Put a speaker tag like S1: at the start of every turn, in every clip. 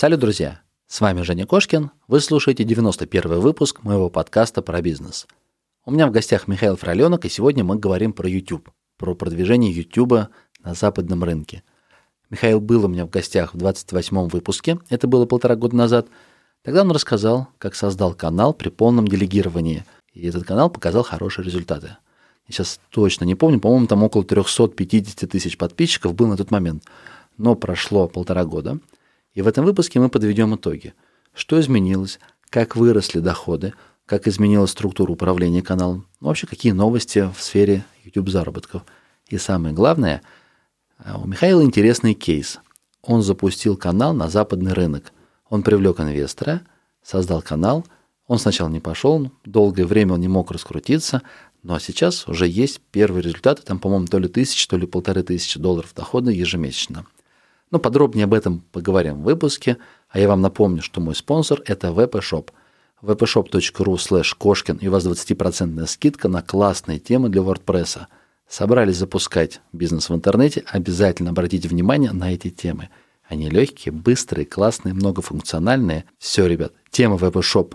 S1: Салют, друзья! С вами Женя Кошкин. Вы слушаете 91 выпуск моего подкаста про бизнес. У меня в гостях Михаил Фроленок, и сегодня мы говорим про YouTube, про продвижение YouTube на западном рынке. Михаил был у меня в гостях в 28 выпуске, это было полтора года назад. Тогда он рассказал, как создал канал при полном делегировании, и этот канал показал хорошие результаты. Я сейчас точно не помню, по-моему, там около 350 тысяч подписчиков был на тот момент. Но прошло полтора года – и в этом выпуске мы подведем итоги. Что изменилось, как выросли доходы, как изменилась структура управления каналом, ну, вообще какие новости в сфере YouTube заработков. И самое главное, а, у Михаила интересный кейс. Он запустил канал на западный рынок. Он привлек инвестора, создал канал. Он сначала не пошел, долгое время он не мог раскрутиться, но сейчас уже есть первые результаты, там, по-моему, то ли тысяча, то ли полторы тысячи долларов дохода ежемесячно – но подробнее об этом поговорим в выпуске, а я вам напомню, что мой спонсор – это VPShop. vpshop.ru slash кошкин и у вас 20% скидка на классные темы для WordPress. Собрались запускать бизнес в интернете, обязательно обратите внимание на эти темы. Они легкие, быстрые, классные, многофункциональные. Все, ребят, тема VPShop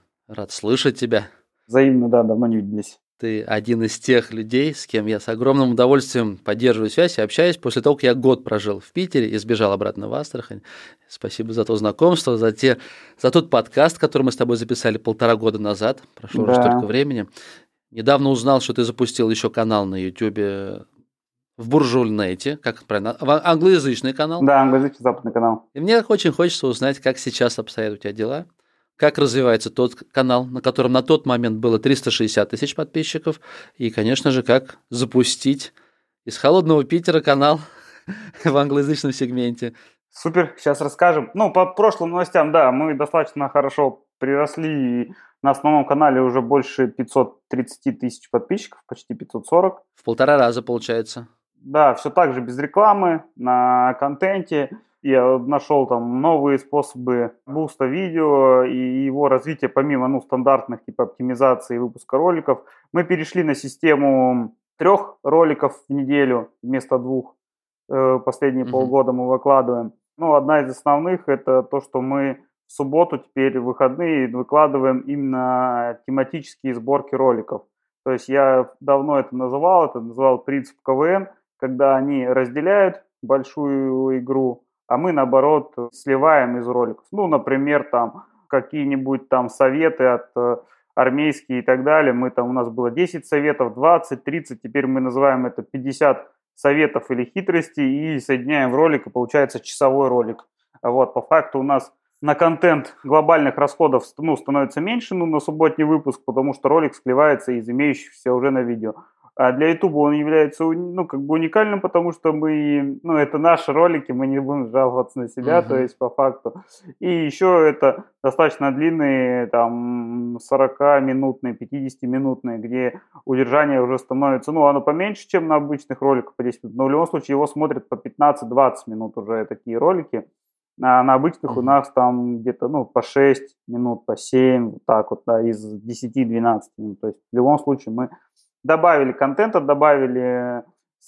S1: Рад слышать тебя.
S2: Взаимно, да, давно не виделись.
S1: Ты один из тех людей, с кем я с огромным удовольствием поддерживаю связь и общаюсь после того, как я год прожил в Питере и сбежал обратно в Астрахань. Спасибо за то знакомство, за, те, за тот подкаст, который мы с тобой записали полтора года назад. Прошло да. уже столько времени. Недавно узнал, что ты запустил еще канал на YouTube в Буржульнете, как правильно, англоязычный канал.
S2: Да, англоязычный западный канал.
S1: И мне очень хочется узнать, как сейчас обстоят у тебя дела как развивается тот канал, на котором на тот момент было 360 тысяч подписчиков, и, конечно же, как запустить из холодного Питера канал в англоязычном сегменте.
S2: Супер, сейчас расскажем. Ну, по прошлым новостям, да, мы достаточно хорошо приросли, и на основном канале уже больше 530 тысяч подписчиков, почти 540.
S1: В полтора раза получается.
S2: Да, все так же без рекламы, на контенте я нашел там новые способы буста видео и его развития помимо ну, стандартных типа оптимизации и выпуска роликов. Мы перешли на систему трех роликов в неделю вместо двух. Э, последние mm-hmm. полгода мы выкладываем. Ну, одна из основных это то, что мы в субботу теперь в выходные выкладываем именно тематические сборки роликов. То есть я давно это называл, это называл принцип КВН, когда они разделяют большую игру а мы, наоборот, сливаем из роликов. Ну, например, там какие-нибудь там советы от э, армейские и так далее. Мы там, у нас было 10 советов, 20, 30, теперь мы называем это 50 советов или хитростей и соединяем в ролик, и получается часовой ролик. Вот, по факту у нас на контент глобальных расходов ну, становится меньше ну, на субботний выпуск, потому что ролик склевается из имеющихся уже на видео. А для YouTube он является ну, как бы уникальным, потому что мы, ну, это наши ролики, мы не будем жаловаться на себя, uh-huh. то есть по факту. И еще это достаточно длинные, там, 40-минутные, 50-минутные, где удержание уже становится, ну, оно поменьше, чем на обычных роликах по 10 минут, но в любом случае его смотрят по 15-20 минут уже такие ролики. А на обычных uh-huh. у нас там где-то, ну, по 6 минут, по 7, вот так вот, да, из 10-12 минут. То есть в любом случае мы добавили контента, добавили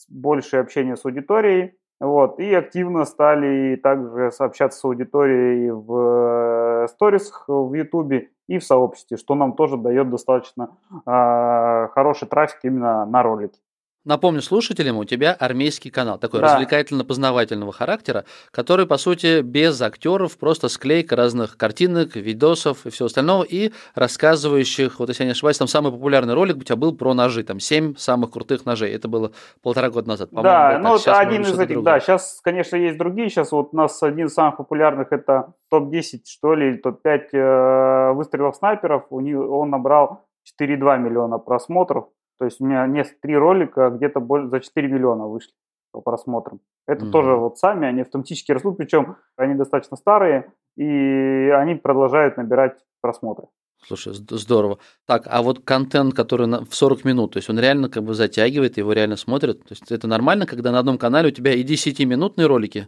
S2: больше общения с аудиторией, вот, и активно стали также сообщаться с аудиторией в э, сторисах в Ютубе и в сообществе, что нам тоже дает достаточно э, хороший трафик именно на ролики.
S1: Напомню слушателям, у тебя армейский канал, такой да. развлекательно-познавательного характера, который, по сути, без актеров, просто склейка разных картинок, видосов и всего остального, и рассказывающих, вот если я не ошибаюсь, там самый популярный ролик у тебя был про ножи, там семь самых крутых ножей, это было полтора года назад,
S2: Да, ну вот один из этих, другое. да, сейчас, конечно, есть другие, сейчас вот у нас один из самых популярных, это топ-10, что ли, топ-5 э, выстрелов снайперов, у них, он набрал 4,2 миллиона просмотров, то есть у меня нет три ролика где-то за 4 миллиона вышли по просмотрам. Это mm-hmm. тоже вот сами, они автоматически растут, причем они достаточно старые, и они продолжают набирать просмотры.
S1: Слушай, здорово. Так, а вот контент, который на, в 40 минут, то есть он реально как бы затягивает, его реально смотрят. То есть это нормально, когда на одном канале у тебя и 10-минутные ролики,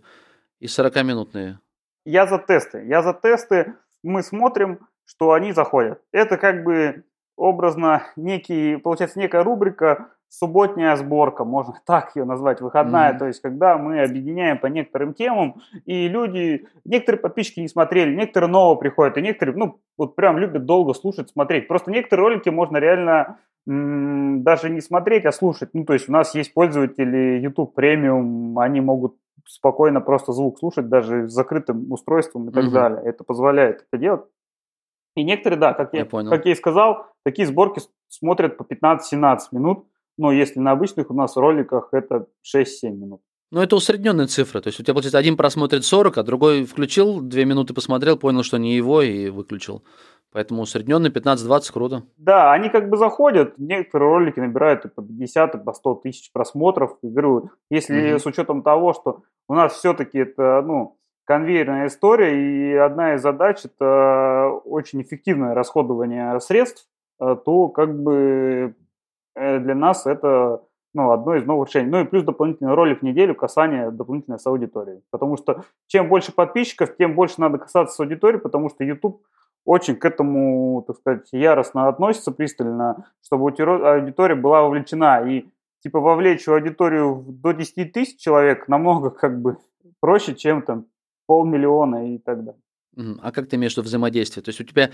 S1: и 40-минутные?
S2: Я за тесты. Я за тесты. Мы смотрим, что они заходят. Это как бы образно некий, получается, некая рубрика субботняя сборка, можно так ее назвать, выходная, mm-hmm. то есть когда мы объединяем по некоторым темам, и люди, некоторые подписчики не смотрели, некоторые новые приходят, и некоторые, ну, вот прям любят долго слушать, смотреть. Просто некоторые ролики можно реально м- даже не смотреть, а слушать. Ну, то есть у нас есть пользователи YouTube Premium, они могут спокойно просто звук слушать даже с закрытым устройством и так mm-hmm. далее. Это позволяет это делать. И некоторые, да, как я, я, понял. как я и сказал, такие сборки смотрят по 15-17 минут, но если на обычных у нас роликах это 6-7 минут.
S1: Ну, это усредненная цифра. То есть у тебя, получается, один просмотрит 40, а другой включил, 2 минуты посмотрел, понял, что не его и выключил. Поэтому усредненный 15-20 круто.
S2: Да, они как бы заходят, некоторые ролики набирают по 50, и по 100 тысяч просмотров. И говорю, если mm-hmm. с учетом того, что у нас все-таки это, ну, конвейерная история, и одна из задач это очень эффективное расходование средств, э, то как бы Э, для нас это ну, одно из новых решений. Ну и плюс дополнительный ролик в неделю касание дополнительно с аудиторией. Потому что чем больше подписчиков, тем больше надо касаться с аудиторией, потому что YouTube очень к этому, так сказать, яростно относится пристально, чтобы аудитория была вовлечена. И типа вовлечь аудиторию до 10 тысяч человек намного как бы проще, чем там полмиллиона и так далее.
S1: А как ты имеешь в виду взаимодействие? То есть у тебя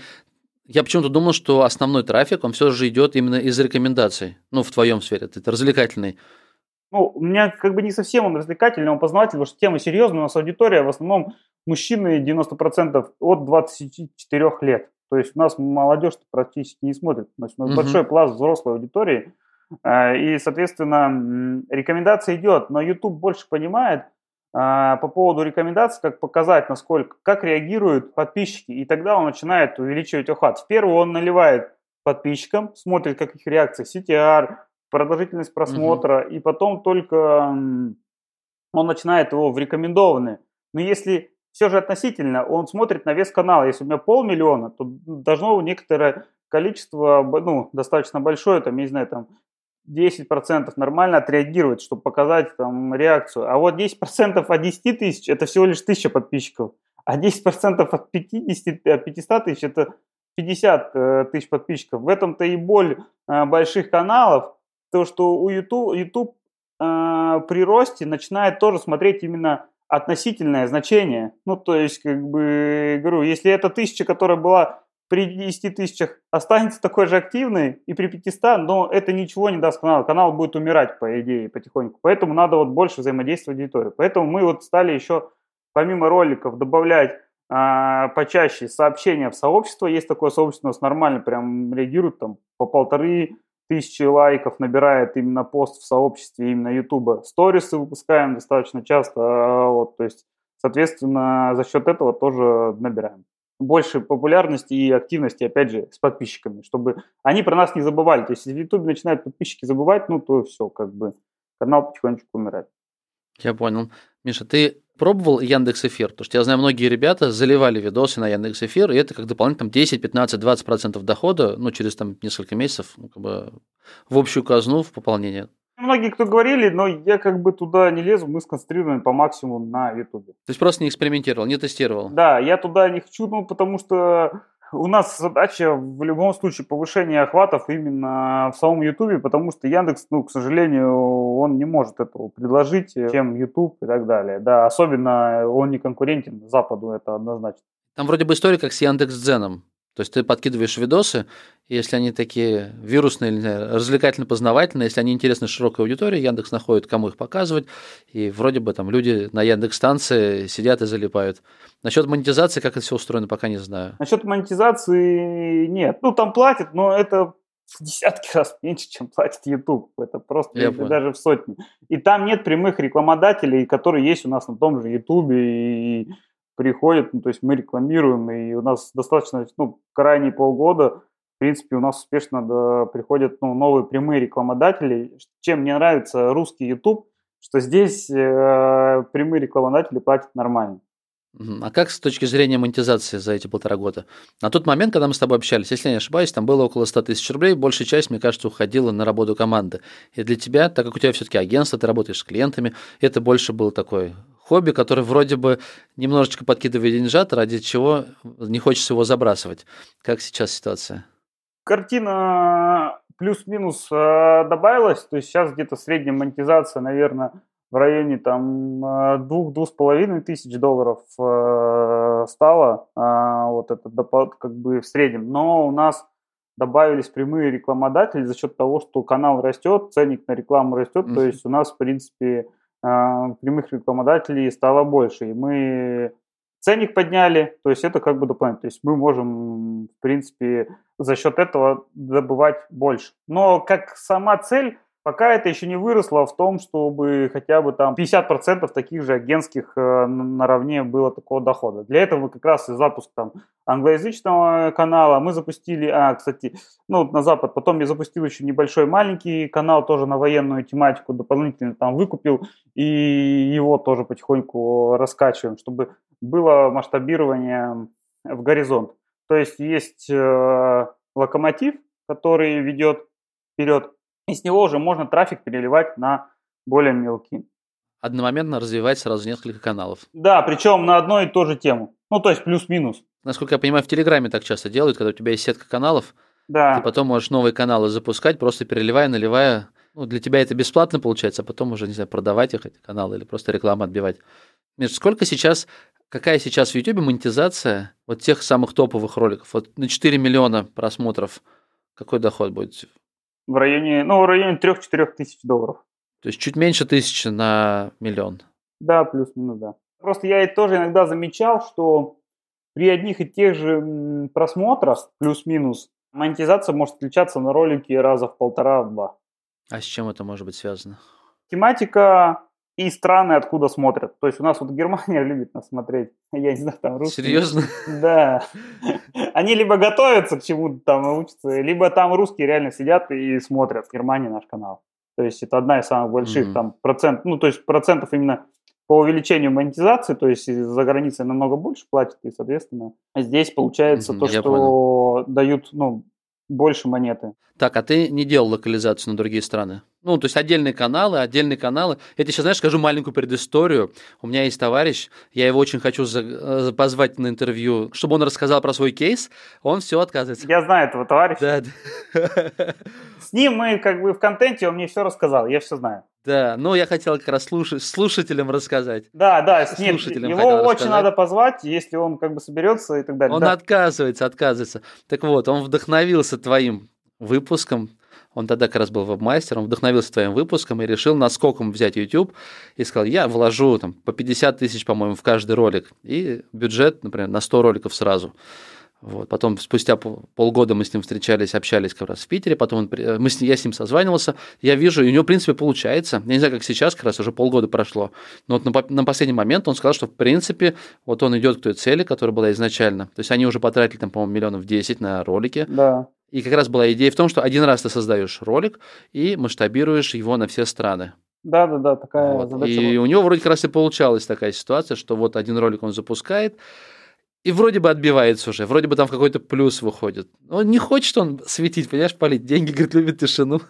S1: я почему-то думал, что основной трафик, он все же идет именно из рекомендаций. Ну, в твоем сфере, это развлекательный.
S2: Ну, у меня как бы не совсем он развлекательный, он познавательный, потому что тема серьезная, у нас аудитория в основном мужчины 90% от 24 лет. То есть у нас молодежь практически не смотрит. То есть у нас угу. большой пласт взрослой аудитории. Э, и, соответственно, рекомендация идет, но YouTube больше понимает, по поводу рекомендаций, как показать, насколько, как реагируют подписчики, и тогда он начинает увеличивать охват. В первую он наливает подписчикам, смотрит, как их реакция, CTR, продолжительность просмотра, угу. и потом только он начинает его в рекомендованные. Но если все же относительно, он смотрит на вес канала. Если у меня полмиллиона, то должно некоторое количество, ну, достаточно большое, там, я не знаю, там, 10% нормально отреагировать, чтобы показать там реакцию. А вот 10% от 10 тысяч – это всего лишь 1000 подписчиков. А 10% от 50, от 500 тысяч – это 50 э, тысяч подписчиков. В этом-то и боль э, больших каналов, то, что у YouTube, YouTube э, при росте начинает тоже смотреть именно относительное значение. Ну, то есть, как бы, говорю, если эта тысяча, которая была при 10 тысячах останется такой же активный и при 500, но это ничего не даст каналу. Канал будет умирать, по идее, потихоньку. Поэтому надо вот больше взаимодействовать с аудиторией. Поэтому мы вот стали еще, помимо роликов, добавлять а, почаще сообщения в сообщество. Есть такое сообщество, у нас нормально прям реагируют, там по полторы тысячи лайков набирает именно пост в сообществе именно YouTube. Сторисы выпускаем достаточно часто, а, вот, то есть, соответственно, за счет этого тоже набираем больше популярности и активности, опять же, с подписчиками, чтобы они про нас не забывали. То есть, если в YouTube начинают подписчики забывать, ну, то все, как бы, канал потихонечку умирает.
S1: Я понял. Миша, ты пробовал Яндекс Эфир? Потому что я знаю, многие ребята заливали видосы на Яндекс Эфир, и это как дополнительно 10, 15, 20 процентов дохода, ну, через там несколько месяцев, ну, как бы в общую казну в пополнение.
S2: Многие кто говорили, но я как бы туда не лезу, мы сконцентрированы по максимуму на Ютубе.
S1: То есть просто не экспериментировал, не тестировал?
S2: Да, я туда не хочу, ну, потому что у нас задача в любом случае повышения охватов именно в самом Ютубе, потому что Яндекс, ну, к сожалению, он не может этого предложить, чем Ютуб и так далее. Да, особенно он не конкурентен Западу, это однозначно.
S1: Там вроде бы история как с Яндекс.Дзеном. То есть ты подкидываешь видосы, и если они такие вирусные, развлекательно-познавательные, если они интересны широкой аудитории, Яндекс находит, кому их показывать, и вроде бы там люди на Яндекс-станции сидят и залипают. Насчет монетизации, как это все устроено, пока не знаю.
S2: Насчет монетизации нет. Ну, там платят, но это в десятки раз меньше, чем платит YouTube. Это просто Я даже в сотни. И там нет прямых рекламодателей, которые есть у нас на том же YouTube и приходят, ну, то есть мы рекламируем, и у нас достаточно, ну, крайние полгода, в принципе, у нас успешно да, приходят ну, новые прямые рекламодатели. Чем мне нравится русский YouTube, что здесь э, прямые рекламодатели платят нормально.
S1: А как с точки зрения монетизации за эти полтора года? На тот момент, когда мы с тобой общались, если я не ошибаюсь, там было около 100 тысяч рублей, большая часть, мне кажется, уходила на работу команды. И для тебя, так как у тебя все-таки агентство, ты работаешь с клиентами, это больше было такое хобби, которое вроде бы немножечко подкидывает деньжат, ради чего не хочется его забрасывать. Как сейчас ситуация?
S2: Картина плюс-минус э, добавилась, то есть сейчас где-то средняя монетизация, наверное, в районе там э, двух-двух с половиной тысяч долларов э, стало, э, вот это как бы в среднем. Но у нас добавились прямые рекламодатели за счет того, что канал растет, ценник на рекламу растет, mm-hmm. то есть у нас, в принципе, прямых рекламодателей стало больше, и мы ценник подняли, то есть это как бы дополнительно, то есть мы можем, в принципе, за счет этого добывать больше. Но как сама цель Пока это еще не выросло в том, чтобы хотя бы там 50% таких же агентских э, наравне было такого дохода. Для этого как раз и запуск там англоязычного канала. Мы запустили, а, кстати, ну, на Запад, потом я запустил еще небольшой маленький канал тоже на военную тематику, дополнительно там выкупил, и его тоже потихоньку раскачиваем, чтобы было масштабирование в горизонт. То есть есть э, локомотив, который ведет вперед, и с него уже можно трафик переливать на более мелкий.
S1: Одномоментно развивать сразу несколько каналов.
S2: Да, причем на одну и ту же тему. Ну, то есть плюс-минус.
S1: Насколько я понимаю, в Телеграме так часто делают, когда у тебя есть сетка каналов,
S2: да.
S1: ты потом можешь новые каналы запускать, просто переливая, наливая. Ну, для тебя это бесплатно получается, а потом уже, не знаю, продавать их, эти каналы, или просто рекламу отбивать. Между сколько сейчас, какая сейчас в YouTube монетизация вот тех самых топовых роликов? Вот на 4 миллиона просмотров какой доход будет?
S2: В районе, ну, в районе 3-4 тысяч долларов.
S1: То есть чуть меньше тысячи на миллион.
S2: Да, плюс-минус, да. Просто я тоже иногда замечал, что при одних и тех же просмотрах, плюс-минус, монетизация может отличаться на ролике раза в полтора-два.
S1: А с чем это может быть связано?
S2: Тематика и страны, откуда смотрят. То есть у нас вот Германия любит нас смотреть. Я не знаю, там русские.
S1: Серьезно?
S2: Да. Они либо готовятся к чему-то там учатся, либо там русские реально сидят и смотрят в Германии наш канал. То есть это одна из самых больших mm-hmm. там процент, ну то есть процентов именно по увеличению монетизации, то есть за границей намного больше платят, и, соответственно, здесь получается mm-hmm, то, что понял. дают, ну, больше монеты.
S1: Так, а ты не делал локализацию на другие страны? Ну, то есть отдельные каналы, отдельные каналы. Я тебе сейчас, знаешь, скажу маленькую предысторию. У меня есть товарищ, я его очень хочу за, позвать на интервью, чтобы он рассказал про свой кейс. Он все отказывается.
S2: Я знаю этого товарища. Да. С ним мы как бы в контенте, он мне все рассказал, я все знаю.
S1: Да, ну я хотел как раз слуш... слушателям рассказать.
S2: Да, да, с ним. Слушателям его очень рассказать. надо позвать, если он как бы соберется и так далее.
S1: Он
S2: да.
S1: отказывается, отказывается. Так вот, он вдохновился твоим выпуском, он тогда как раз был веб-мастером, вдохновился твоим выпуском и решил наскоком взять YouTube и сказал, я вложу там по 50 тысяч, по-моему, в каждый ролик. И бюджет, например, на 100 роликов сразу. Вот. Потом спустя полгода мы с ним встречались, общались как раз в Питере, потом он, мы с, я с ним созванивался, я вижу, и у него, в принципе, получается. Я не знаю, как сейчас, как раз уже полгода прошло, но вот на, на последний момент он сказал, что, в принципе, вот он идет к той цели, которая была изначально. То есть они уже потратили, там, по-моему, миллионов 10 на ролики.
S2: Да.
S1: И как раз была идея в том, что один раз ты создаешь ролик и масштабируешь его на все страны.
S2: Да, да, да, такая вот. задача.
S1: И была. у него вроде как раз и получалась такая ситуация, что вот один ролик он запускает, и вроде бы отбивается уже, вроде бы там какой-то плюс выходит. Он не хочет он светить, понимаешь, палить. Деньги, говорит, любит тишину.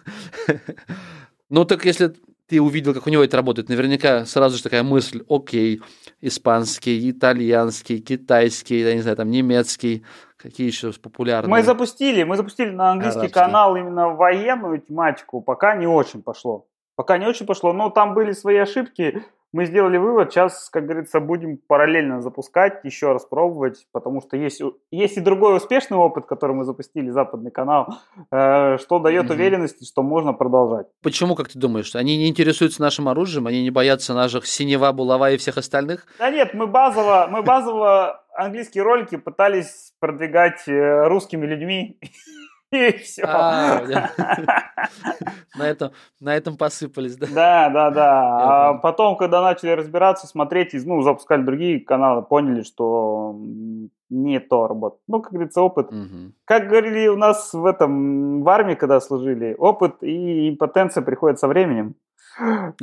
S1: Ну так если ты увидел, как у него это работает, наверняка сразу же такая мысль, окей, испанский, итальянский, китайский, я не знаю, там немецкий, какие еще популярные?
S2: Мы запустили, мы запустили на английский Арабский. канал именно военную тематику, пока не очень пошло. Пока не очень пошло, но там были свои ошибки, мы сделали вывод, сейчас, как говорится, будем параллельно запускать, еще раз пробовать, потому что есть, есть и другой успешный опыт, который мы запустили, западный канал, э, что дает mm уверенность, что можно продолжать.
S1: Почему, как ты думаешь, они не интересуются нашим оружием, они не боятся наших синева, булава и всех остальных?
S2: Да нет, мы базово, мы базово английские ролики пытались продвигать э, русскими людьми. И все. А,
S1: на, этом, на этом посыпались, да?
S2: Да, да, да. А потом, когда начали разбираться, смотреть, ну, запускали другие каналы, поняли, что не то работает. Ну, как говорится, опыт. Угу. Как говорили у нас в этом, в армии, когда служили, опыт и импотенция приходят со временем.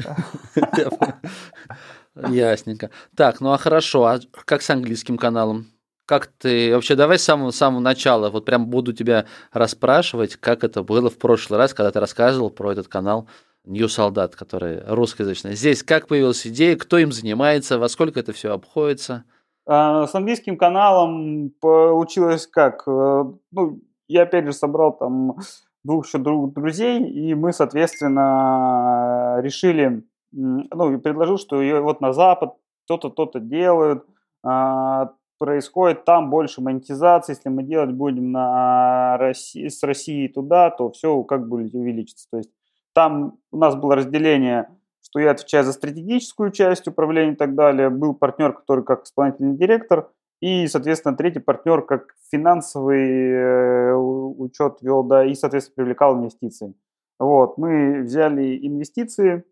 S1: Ясненько. Так, ну а хорошо, а как с английским каналом? Как ты вообще давай с самого самого начала, вот прям буду тебя расспрашивать, как это было в прошлый раз, когда ты рассказывал про этот канал New Солдат, который русскоязычный. Здесь как появилась идея, кто им занимается, во сколько это все обходится?
S2: А, с английским каналом получилось как? Э, ну, я опять же собрал там двух еще друзей, и мы, соответственно, решили, ну, и предложил, что вот на Запад то-то, то-то делают, а, происходит там больше монетизации, если мы делать будем на России, с России туда, то все как бы увеличится. То есть там у нас было разделение, что я отвечаю за стратегическую часть управления и так далее. Был партнер, который как исполнительный директор, и, соответственно, третий партнер как финансовый э, учет вел, да, и, соответственно, привлекал инвестиции. Вот, мы взяли инвестиции э,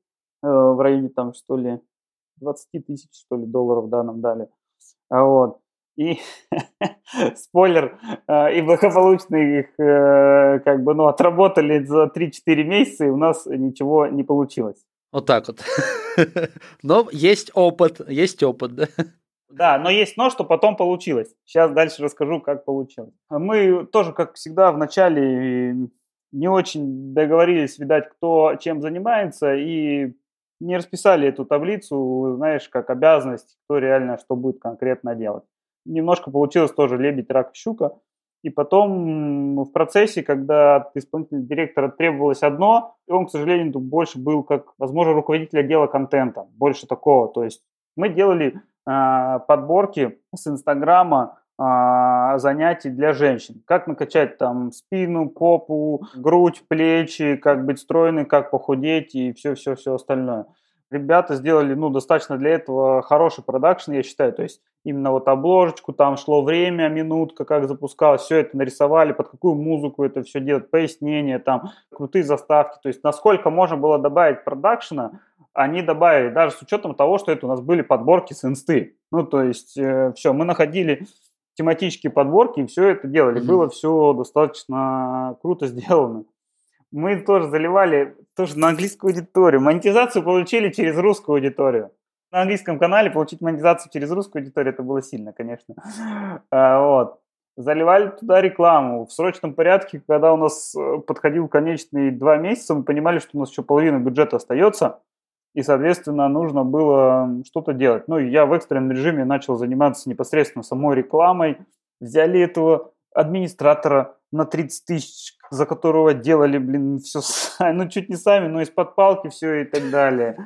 S2: в районе там, что ли, 20 тысяч, что ли, долларов, да, нам дали. Вот и спойлер, э, и благополучно их э, как бы, ну, отработали за 3-4 месяца, и у нас ничего не получилось.
S1: Вот так вот. Но есть опыт, есть опыт, да?
S2: Да, но есть но, что потом получилось. Сейчас дальше расскажу, как получилось. Мы тоже, как всегда, в начале не очень договорились, видать, кто чем занимается, и не расписали эту таблицу, знаешь, как обязанность, кто реально что будет конкретно делать немножко получилось тоже лебедь, рак, щука. И потом в процессе, когда от исполнительного директора требовалось одно, и он, к сожалению, больше был как, возможно, руководитель отдела контента, больше такого. То есть мы делали э, подборки с Инстаграма э, занятий для женщин. Как накачать там спину, попу, грудь, плечи, как быть стройной, как похудеть и все-все-все остальное ребята сделали, ну, достаточно для этого хороший продакшн, я считаю, то есть именно вот обложечку, там шло время, минутка, как запускалось, все это нарисовали, под какую музыку это все делать, пояснения, там, крутые заставки, то есть насколько можно было добавить продакшена, они добавили, даже с учетом того, что это у нас были подборки с инсты, ну, то есть э, все, мы находили тематические подборки и все это делали, mm-hmm. было все достаточно круто сделано мы тоже заливали тоже на английскую аудиторию. Монетизацию получили через русскую аудиторию. На английском канале получить монетизацию через русскую аудиторию это было сильно, конечно. А, вот. Заливали туда рекламу в срочном порядке, когда у нас э, подходил конечный два месяца, мы понимали, что у нас еще половина бюджета остается, и, соответственно, нужно было что-то делать. Ну, я в экстренном режиме начал заниматься непосредственно самой рекламой. Взяли этого администратора на 30 тысяч, за которого делали, блин, все, ну, чуть не сами, но из-под палки все и так далее.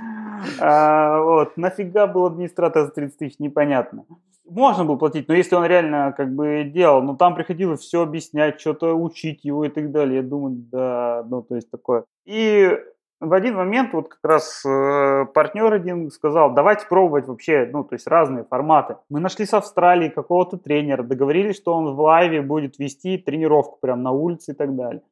S2: А, вот, нафига был администратор за 30 тысяч, непонятно. Можно было платить, но если он реально как бы делал, ну, там приходилось все объяснять, что-то учить его и так далее. Я думаю, да, ну, то есть такое. И в один момент вот как раз э, партнер один сказал, давайте пробовать вообще, ну, то есть разные форматы. Мы нашли с Австралии какого-то тренера, договорились, что он в лайве будет вести тренировку прямо на улице и так далее.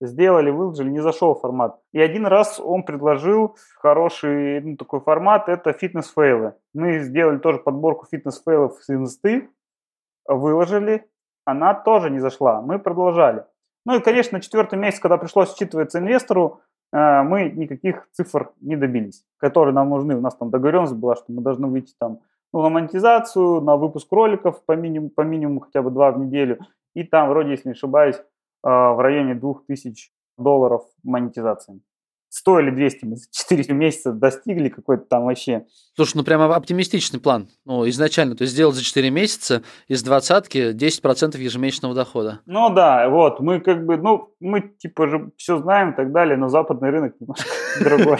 S2: Сделали, выложили, не зашел формат. И один раз он предложил хороший ну, такой формат, это фитнес-фейлы. Мы сделали тоже подборку фитнес-фейлов с инсты, выложили, она тоже не зашла. Мы продолжали. Ну и, конечно, четвертый месяц, когда пришлось считываться инвестору, мы никаких цифр не добились, которые нам нужны. У нас там договоренность была, что мы должны выйти там ну, на монетизацию, на выпуск роликов по минимуму, по минимуму хотя бы два в неделю. И там, вроде, если не ошибаюсь, а, в районе 2000 долларов монетизации. 100 или 200 мы за 4 месяца достигли какой-то там вообще.
S1: Слушай, ну прямо оптимистичный план. Ну, изначально, то есть сделать за 4 месяца из двадцатки 10% ежемесячного дохода.
S2: Ну да, вот, мы как бы, ну, мы типа же все знаем и так далее, но западный рынок немножко другой.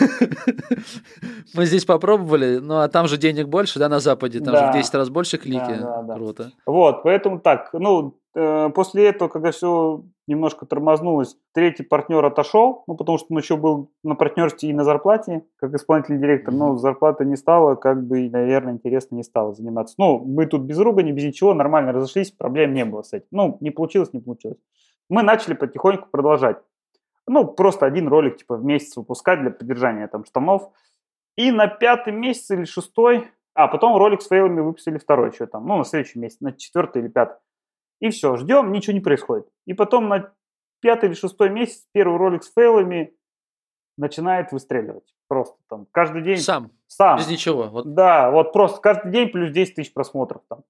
S1: Мы здесь попробовали, ну а там же денег больше, да, на Западе, там да. же в 10 раз больше клики. Да, да, да. Круто.
S2: Вот, поэтому так, ну, э, после этого, когда все немножко тормознулось. Третий партнер отошел, ну, потому что он еще был на партнерстве и на зарплате, как исполнительный директор, но зарплата не стала, как бы, наверное, интересно не стало заниматься. Ну, мы тут без ругани, без ничего, нормально разошлись, проблем не было с этим. Ну, не получилось, не получилось. Мы начали потихоньку продолжать. Ну, просто один ролик, типа, в месяц выпускать для поддержания там штанов. И на пятый месяц или шестой, а потом ролик с фейлами выпустили второй еще там, ну, на следующий месяц, на четвертый или пятый. И все, ждем, ничего не происходит. И потом на пятый или шестой месяц первый ролик с фейлами начинает выстреливать. Просто там каждый день...
S1: Сам,
S2: Сам.
S1: без ничего. Вот.
S2: Да, вот просто каждый день плюс 10 тысяч просмотров там.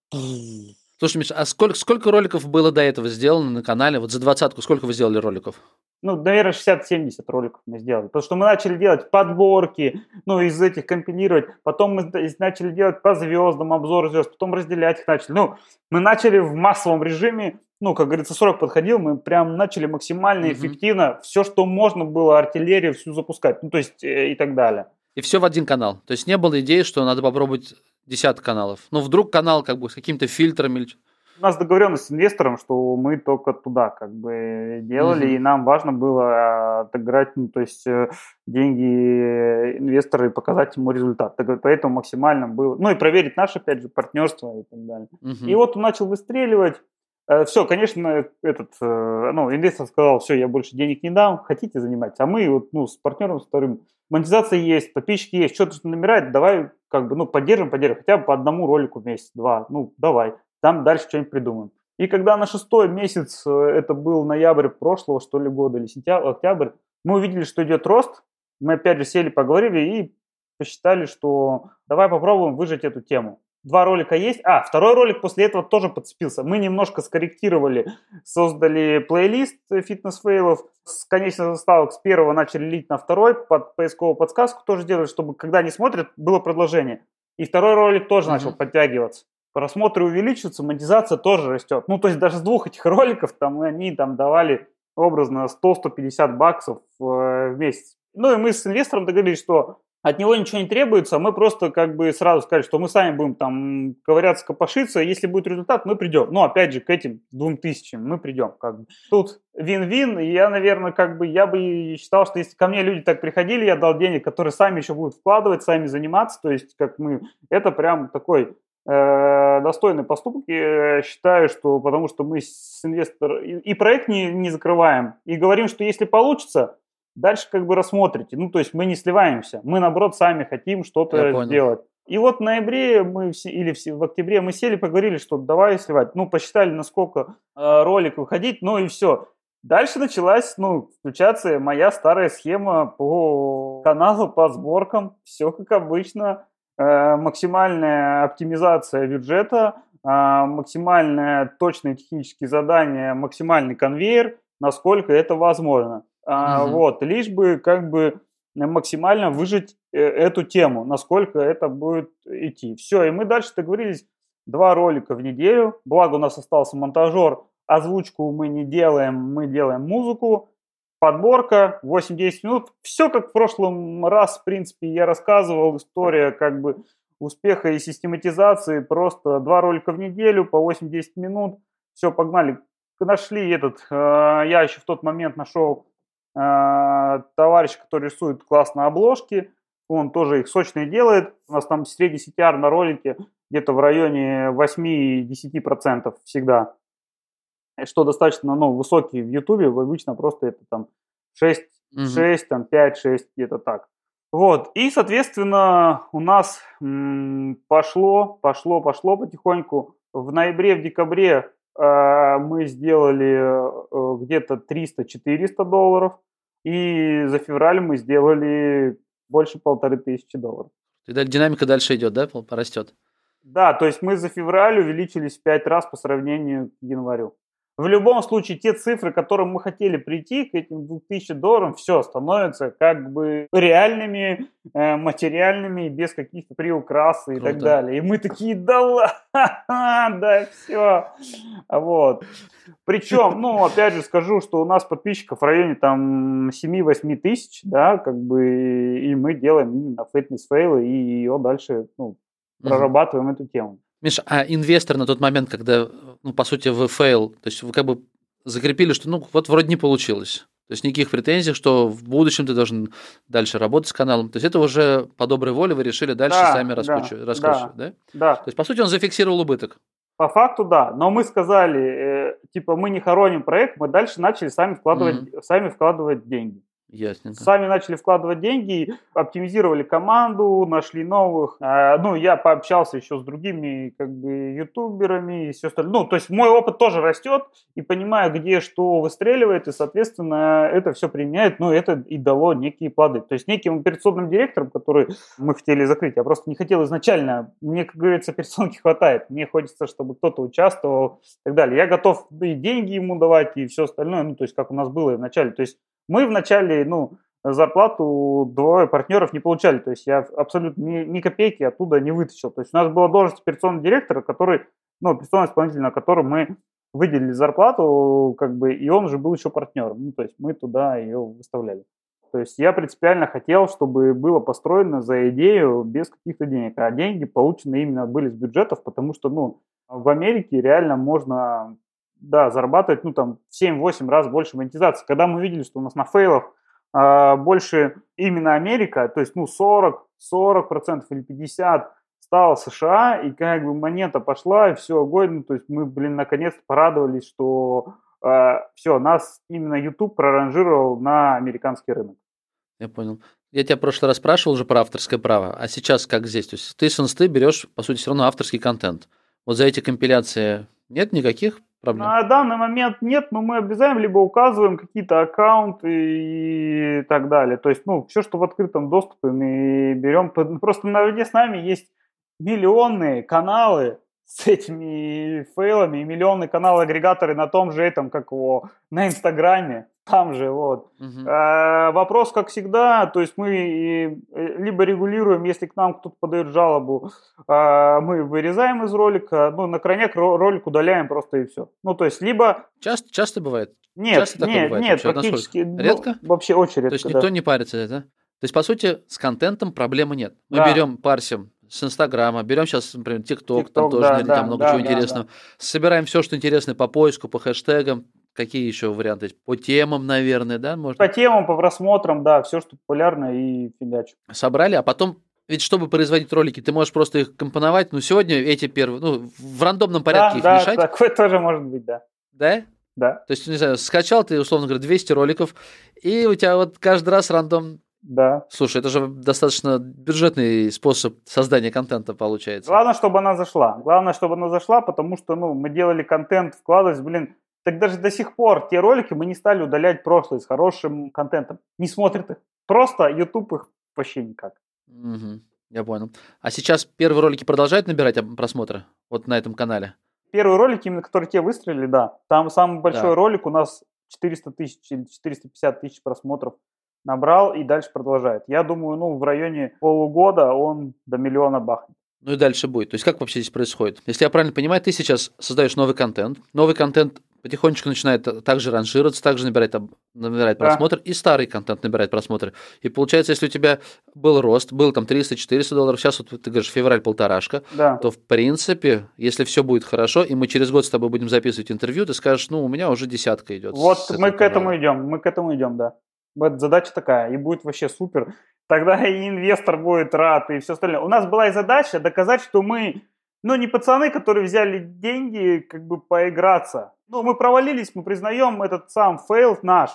S1: Слушай, Миша, а сколько, сколько роликов было до этого сделано на канале? Вот за двадцатку сколько вы сделали роликов?
S2: Ну, наверное, 60-70 роликов мы сделали. Потому что мы начали делать подборки, ну, из этих компилировать. Потом мы начали делать по звездам, обзор звезд. Потом разделять их начали. Ну, мы начали в массовом режиме. Ну, как говорится, срок подходил. Мы прям начали максимально
S1: Мгм.
S2: эффективно все, что можно было, артиллерию всю запускать. Ну, то есть э, и так далее.
S1: И все в один канал. То есть не было идеи, что надо попробовать десяток каналов. Ну, вдруг канал как бы с какими-то фильтрами или...
S2: У нас договоренность с инвестором, что мы только туда как бы делали,
S1: Мгм.
S2: и нам важно было отыграть, ну, то есть э, деньги инвестора и показать ему результат. Так Поэтому максимально было, ну и проверить наше, опять же, партнерство и так далее.
S1: Мгм.
S2: И вот он начал выстреливать. Все, конечно, этот, э, ну, инвестор сказал, все, я больше денег не дам, хотите занимать. А мы вот, ну, с партнером, с вторым, монетизация есть, подписчики есть, что-то набирает, давай, как бы, ну, поддержим, поддержим, хотя бы по одному ролику в месяц, два, ну, давай, там дальше что-нибудь придумаем. И когда на шестой месяц, э, это был ноябрь прошлого, что ли, года, или сентябрь, октябрь, мы увидели, что идет рост, мы опять же сели, поговорили и посчитали, что давай попробуем выжать эту тему. Два ролика есть. А, второй ролик после этого тоже подцепился. Мы немножко скорректировали, создали плейлист фитнес-фейлов. С конечных заставок с первого начали лить на второй, под поисковую подсказку тоже делали, чтобы когда они смотрят, было продолжение. И второй ролик тоже
S1: Мгм.
S2: начал подтягиваться. Просмотры увеличиваются, монетизация тоже растет. Ну, то есть даже с двух этих роликов там они там давали образно 100-150 баксов э, в месяц. Ну и мы с инвестором договорились, что от него ничего не требуется, мы просто как бы сразу сказали, что мы сами будем там ковыряться, копошиться, если будет результат, мы придем. Но опять же, к этим двум тысячам мы придем. Как бы. Тут вин-вин, я, наверное, как бы, я бы считал, что если ко мне люди так приходили, я дал денег, которые сами еще будут вкладывать, сами заниматься, то есть как мы, это прям такой э, достойный поступок, я считаю, что потому что мы с инвестором и проект не, не закрываем, и говорим, что если получится, дальше как бы рассмотрите. Ну, то есть мы не сливаемся, мы наоборот сами хотим что-то сделать. И вот в ноябре мы все, или в, в октябре мы сели, поговорили, что давай сливать. Ну, посчитали, насколько э, ролик выходить, ну и все. Дальше началась, ну, включаться моя старая схема по каналу, по сборкам. Все как обычно. Э, максимальная оптимизация бюджета, э, максимальное точные технические задания, максимальный конвейер, насколько это возможно. А,
S1: Мгм.
S2: Вот, лишь бы как бы максимально выжить э, эту тему, насколько это будет идти. Все, и мы дальше договорились два ролика в неделю. Благо у нас остался монтажер, озвучку мы не делаем, мы делаем музыку. Подборка 8-10 минут. Все как в прошлом раз, в принципе, я рассказывал. История как бы успеха и систематизации. Просто два ролика в неделю по 8-10 минут. Все, погнали. Нашли этот, э, я еще в тот момент нашел товарищ, который рисует классные обложки. Он тоже их сочные делает. У нас там средний CTR на ролике где-то в районе 8-10% всегда. Что достаточно ну, высокий в Ютубе. Обычно просто это там 6,
S1: Мгм.
S2: 6 там 5, 6, где-то так. Вот, и, соответственно, у нас м, пошло, пошло, пошло потихоньку. В ноябре, в декабре мы сделали э, где-то 300-400 долларов, и за февраль мы сделали больше полторы тысячи долларов.
S1: И динамика дальше идет, да, порастет?
S2: Да, то есть мы за февраль увеличились в 5 раз по сравнению к январю. В любом случае, те цифры, к которым мы хотели прийти, к этим 2000 долларам, все становятся как бы реальными, э, материальными, без каких-то приукрас и так
S1: Круто.
S2: далее. И мы такие, да ладно, да все. Вот. Причем, ну, опять же скажу, что у нас подписчиков в районе там 7-8 тысяч, да, как бы, и мы делаем именно фитнес-фейлы, и ее дальше, ну, прорабатываем эту тему.
S1: Миша, а инвестор на тот момент, когда, ну, по сути, вы фейл, то есть вы как бы закрепили, что, ну, вот вроде не получилось. То есть никаких претензий, что в будущем ты должен дальше работать с каналом. То есть это уже по доброй воле вы решили дальше
S2: Да,
S1: сами
S2: да,
S1: раскручивать,
S2: да.
S1: раскручивать, да?
S2: Да,
S1: То есть, по сути, он зафиксировал убыток.
S2: по факту да, но мы сказали, э, типа, мы не хороним проект, мы дальше начали сами вкладывать, сами вкладывать деньги.
S1: Ясненько.
S2: Сами начали вкладывать деньги, оптимизировали команду, нашли новых. А, ну, я пообщался еще с другими, как бы, ютуберами и все остальное. Ну, то есть мой опыт тоже растет, и понимаю, где что выстреливает, и, соответственно, это все применяет, ну, это и дало некие плоды. То есть неким операционным директором, который мы хотели закрыть, я просто не хотел изначально, мне, как говорится, персонки хватает, мне хочется, чтобы кто-то участвовал и так далее. Я готов и деньги ему давать, и все остальное, ну, то есть как у нас было в начале. То есть мы вначале, ну, зарплату двое партнеров не получали. То есть я абсолютно ни, ни копейки оттуда не вытащил. То есть у нас была должность операционного директора, который, ну, операционный исполнитель, на котором мы выделили зарплату, как бы, и он же был еще партнером. Ну, то есть мы туда ее выставляли. То есть я принципиально хотел, чтобы было построено за идею без каких-то денег. А деньги получены именно были с бюджетов, потому что, ну, в Америке реально можно да, зарабатывать, ну, там, в 7-8 раз больше монетизации. Когда мы видели, что у нас на фейлах э, больше именно Америка, то есть, ну, 40, 40% или 50% стало США, и как бы монета пошла, и все, огонь, ну, то есть мы, блин, наконец-то порадовались, что э, все, нас именно YouTube проранжировал на американский рынок.
S1: Я понял. Я тебя в прошлый раз спрашивал уже про авторское право, а сейчас как здесь? То есть ты с инсты берешь, по сути, все равно авторский контент. Вот за эти компиляции нет никаких проблем?
S2: На данный момент нет, но мы обязательно либо указываем какие-то аккаунты и так далее. То есть, ну, все, что в открытом доступе, мы берем. Просто наравне с нами есть миллионные каналы с этими фейлами и миллионные каналы-агрегаторы на том же этом, как его, на Инстаграме там же, вот. Угу. А, вопрос, как всегда, то есть мы э, либо регулируем, если к нам кто-то подает жалобу, а, мы вырезаем из ролика, ну, на крайняк ролик удаляем просто и все. Ну, то есть, либо...
S1: Часто, часто бывает?
S2: Нет,
S1: часто
S2: нет,
S1: бывает
S2: нет,
S1: вообще?
S2: практически. Ну,
S1: редко?
S2: Вообще очень редко,
S1: То есть никто
S2: да.
S1: не парится, да? То есть, по сути, с контентом проблемы нет. Мы
S2: Да.
S1: берем, парсим с Инстаграма, берем сейчас, например, ТикТок, там тоже
S2: да,
S1: наверняка
S2: да,
S1: много
S2: да,
S1: чего
S2: да,
S1: интересного. Собираем все, что интересно по поиску, по хэштегам. Какие еще варианты? По темам, наверное, да, можно?
S2: По темам, по просмотрам, да, все, что популярно и фигачу.
S1: Собрали, а потом ведь чтобы производить ролики, ты можешь просто их компоновать. Ну, сегодня эти первые, ну, в рандомном порядке
S2: да,
S1: их
S2: да,
S1: мешать,
S2: такое тоже может быть, да.
S1: да?
S2: Да,
S1: То есть, не знаю, скачал ты, условно говоря, 200 роликов, и у тебя вот каждый раз рандом...
S2: да.
S1: Слушай, это же достаточно бюджетный способ создания контента получается.
S2: Главное, чтобы она зашла. Главное, чтобы она зашла, потому что, ну, мы делали контент, вкладывались, блин, так даже до сих пор те ролики мы не стали удалять прошлые с хорошим контентом. Не смотрят их. Просто YouTube их вообще никак.
S1: Мгм, я понял. А сейчас первые ролики продолжают набирать об- просмотры? Вот на этом канале?
S2: Первые ролики, именно которые те выстрелили, да. Там самый большой
S1: Да.
S2: ролик у нас 400 тысяч или 450 тысяч просмотров набрал и дальше продолжает. Я думаю, ну, в районе полугода он до миллиона бахнет.
S1: Ну и дальше будет. То есть как вообще здесь происходит? Если я правильно понимаю, ты сейчас создаешь новый контент. Новый контент потихонечку начинает та- также ранжироваться, также набирает, набирает
S2: Да.
S1: просмотр, и старый контент набирает просмотры. И получается, если у тебя был рост, был там 300-400 долларов, сейчас вот ты говоришь, февраль полторашка,
S2: Да.
S1: то в принципе, если все будет хорошо, и мы через год с тобой будем записывать интервью, ты скажешь, ну, у меня уже десятка идет.
S2: Вот мы к этому идем, мы к этому идем, да. Вот задача такая, и будет вообще супер. Тогда и инвестор будет рад, и все остальное. У нас была и задача доказать, что мы, ну, не пацаны, которые взяли деньги, как бы поиграться. Ну, мы провалились, мы признаем этот сам фейл наш,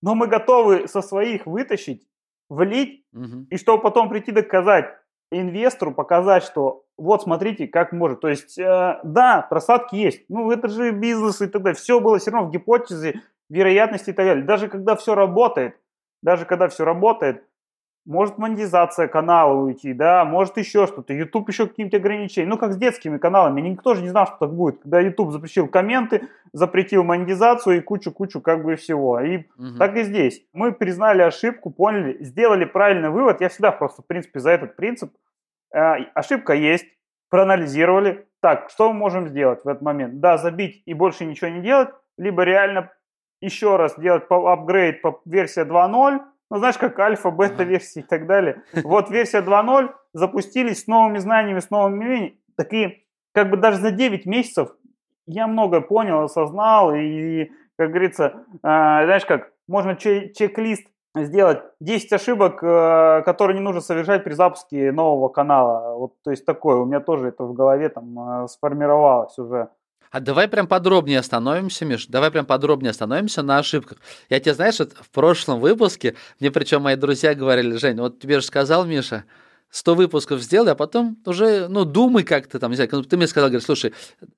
S2: но мы готовы со своих вытащить, влить,
S1: Мгм.
S2: и чтобы потом прийти доказать инвестору, показать, что вот смотрите, как может. То есть, э, да, просадки есть. Ну, это же бизнес и так далее. Все было все равно в гипотезе, вероятности и так далее. Даже когда все работает, даже когда все работает, может монетизация канала уйти, да, может еще что-то, YouTube еще какие-то ограничения. Ну, как с детскими каналами, никто же не знал, что так будет. Когда YouTube запретил комменты, запретил монетизацию и кучу-кучу как бы всего. И
S1: Мгм.
S2: так и здесь. Мы признали ошибку, поняли, сделали правильный вывод. Я всегда просто, в принципе, за этот принцип. Э, ошибка есть, проанализировали. Так, что мы можем сделать в этот момент? Да, забить и больше ничего не делать, либо реально еще раз делать апгрейд по версия 2.0, ну, знаешь, как альфа, бета версии и так далее. Вот версия 2.0, запустились с новыми знаниями, с новыми умениями. Так и как бы даже за 9 месяцев я много понял, осознал, и, как говорится, э, знаешь как, можно че- чек-лист сделать 10 ошибок, э, которые не нужно совершать при запуске нового канала. Вот, то есть такое, у меня тоже это в голове там э, сформировалось уже.
S1: А давай прям подробнее остановимся, Миш, давай прям подробнее остановимся на ошибках. Я тебе, знаешь, вот в прошлом выпуске, мне причем мои друзья говорили, Жень, вот тебе же сказал Миша, 100 выпусков сделай, а потом уже, ну, думай как ты там, не знаю, ты мне сказал, говоришь, слушай,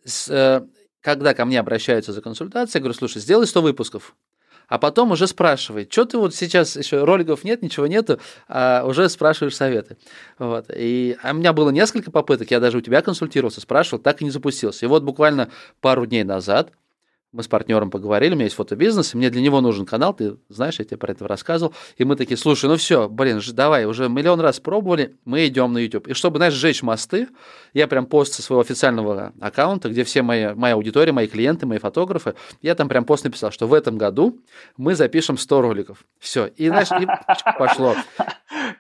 S1: с, э, когда ко мне обращаются за консультацией, я говорю, слушай, сделай 100 выпусков, а потом уже спрашивай, что ты вот сейчас еще роликов нет, ничего нету, а уже спрашиваешь советы. Вот. И а у меня было несколько попыток, я даже у тебя консультировался, спрашивал, так и не запустился. И вот буквально пару дней назад мы с партнером поговорили, у меня есть фотобизнес, и мне для него нужен канал, ты знаешь, я тебе про это рассказывал. И мы такие, слушай, ну все, блин, давай, уже миллион раз пробовали, мы идем на YouTube. И чтобы, знаешь, сжечь мосты, я прям пост со своего официального аккаунта, где все мои, моя аудитория, мои клиенты, мои фотографы, я там прям пост написал, что в этом году мы запишем 100 роликов. Все, и, знаешь, и пошло.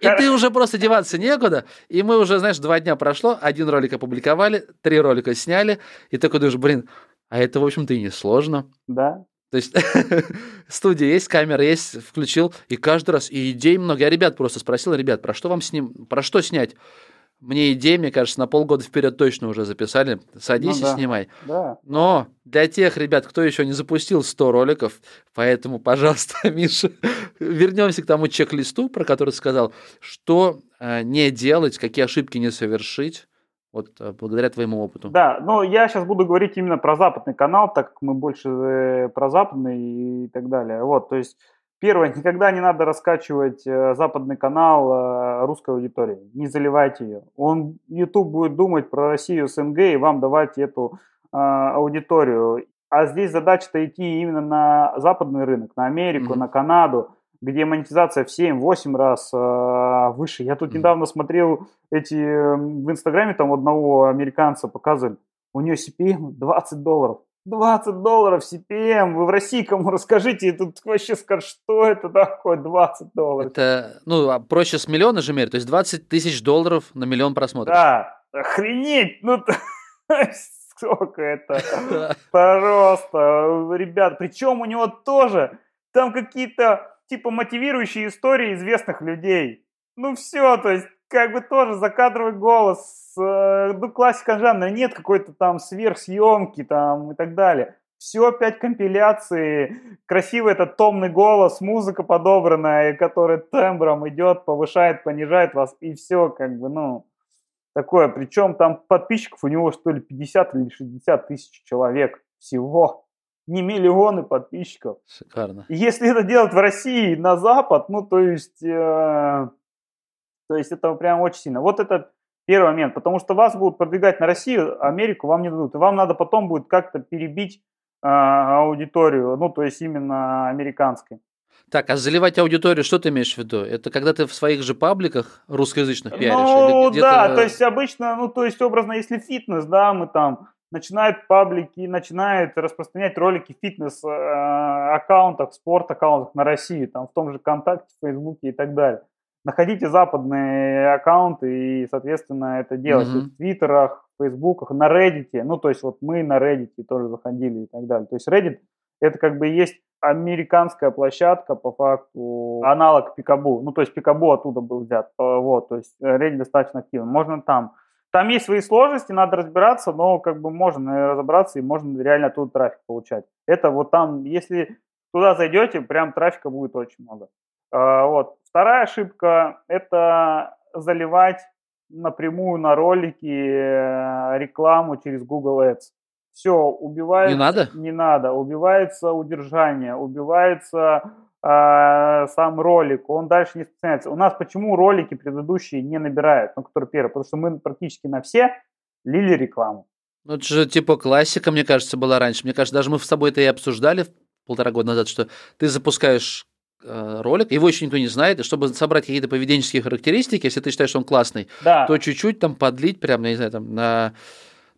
S1: И ты уже просто деваться некуда, и мы уже, знаешь, два дня прошло, один ролик опубликовали, три ролика сняли, и такой думаешь, блин, а это, в общем-то, и не сложно.
S2: Да.
S1: То есть студия есть, камера есть, включил, и каждый раз, и идей много. Я ребят просто спросил, ребят, про что вам с ним, про что снять? Мне идеи, мне кажется, на полгода вперед точно уже записали. Садись
S2: ну, да.
S1: и снимай.
S2: Да.
S1: Но для тех ребят, кто еще не запустил 100 роликов, поэтому, пожалуйста, Миша, вернемся к тому чек-листу, про который ты сказал, что э, не делать, какие ошибки не совершить, вот э, благодаря твоему опыту.
S2: Да, но я сейчас буду говорить именно про западный канал, так как мы больше э, про западный и так далее. Вот, то есть первое, никогда не надо раскачивать э, западный канал русской аудитории, не заливайте ее. Он, YouTube будет думать про Россию, СНГ и вам давать эту аудиторию. А здесь задача-то идти именно на западный рынок, на Америку, mm-hmm. на Канаду где монетизация в 7-8 раз э, выше. Я тут недавно смотрел эти в Инстаграме, там одного американца показывали, у нее CPM 20 долларов. 20 долларов CPM, вы в России кому расскажите, тут вообще скажут, что это такое 20 долларов.
S1: Это, ну, а проще с миллиона же мерить, то есть 20 тысяч долларов на миллион просмотров.
S2: Да, охренеть, ну, сколько это, просто, ребят, причем у него тоже, там какие-то типа мотивирующие истории известных людей. Ну все, то есть как бы тоже закадровый голос, э, ну классика жанра, нет какой-то там сверхсъемки там и так далее. Все опять компиляции, красивый этот томный голос, музыка подобранная, которая тембром идет, повышает, понижает вас, и все как бы, ну, такое. Причем там подписчиков у него что ли 50 или 60 тысяч человек всего не миллионы подписчиков.
S1: Шикарно.
S2: И если это делать в России на Запад, ну то есть, э, то есть это прям очень сильно. Вот это первый момент, потому что вас будут продвигать на Россию, Америку вам не дадут, и вам надо потом будет как-то перебить э, аудиторию, ну то есть именно американской.
S1: Так, а заливать аудиторию, что ты имеешь в виду? Это когда ты в своих же пабликах русскоязычных пиаришь?
S2: Ну, да, то есть обычно, ну, то есть образно, если фитнес, да, мы там начинают паблики, начинают распространять ролики фитнес э, аккаунтах, спорт аккаунтах на России, там в том же ВКонтакте, Фейсбуке и так далее. Находите западные аккаунты и, соответственно, это делайте mm-hmm. в Твиттерах, Фейсбуках, на Reddit. Ну, то есть вот мы на Reddit тоже заходили и так далее. То есть Reddit это как бы есть американская площадка, по факту, аналог Пикабу. Ну, то есть Пикабу оттуда был взят. Вот, то есть Reddit достаточно активен. Можно там там есть свои сложности, надо разбираться, но как бы можно разобраться и можно реально оттуда трафик получать. Это вот там, если туда зайдете, прям трафика будет очень много. А, вот. Вторая ошибка – это заливать напрямую на ролики э, рекламу через Google Ads. Все, убивается...
S1: Не надо?
S2: Не надо. Убивается удержание, убивается э, сам ролик, он дальше не распространяется. У нас почему ролики предыдущие не набирают, ну, которые первые? Потому что мы практически на все лили рекламу.
S1: Ну, это же типа классика, мне кажется, была раньше. Мне кажется, даже мы с тобой это и обсуждали полтора года назад, что ты запускаешь э, ролик, его еще никто не знает, и чтобы собрать какие-то поведенческие характеристики, если ты считаешь, что он классный,
S2: да.
S1: то чуть-чуть там подлить, прям, я не знаю, там на,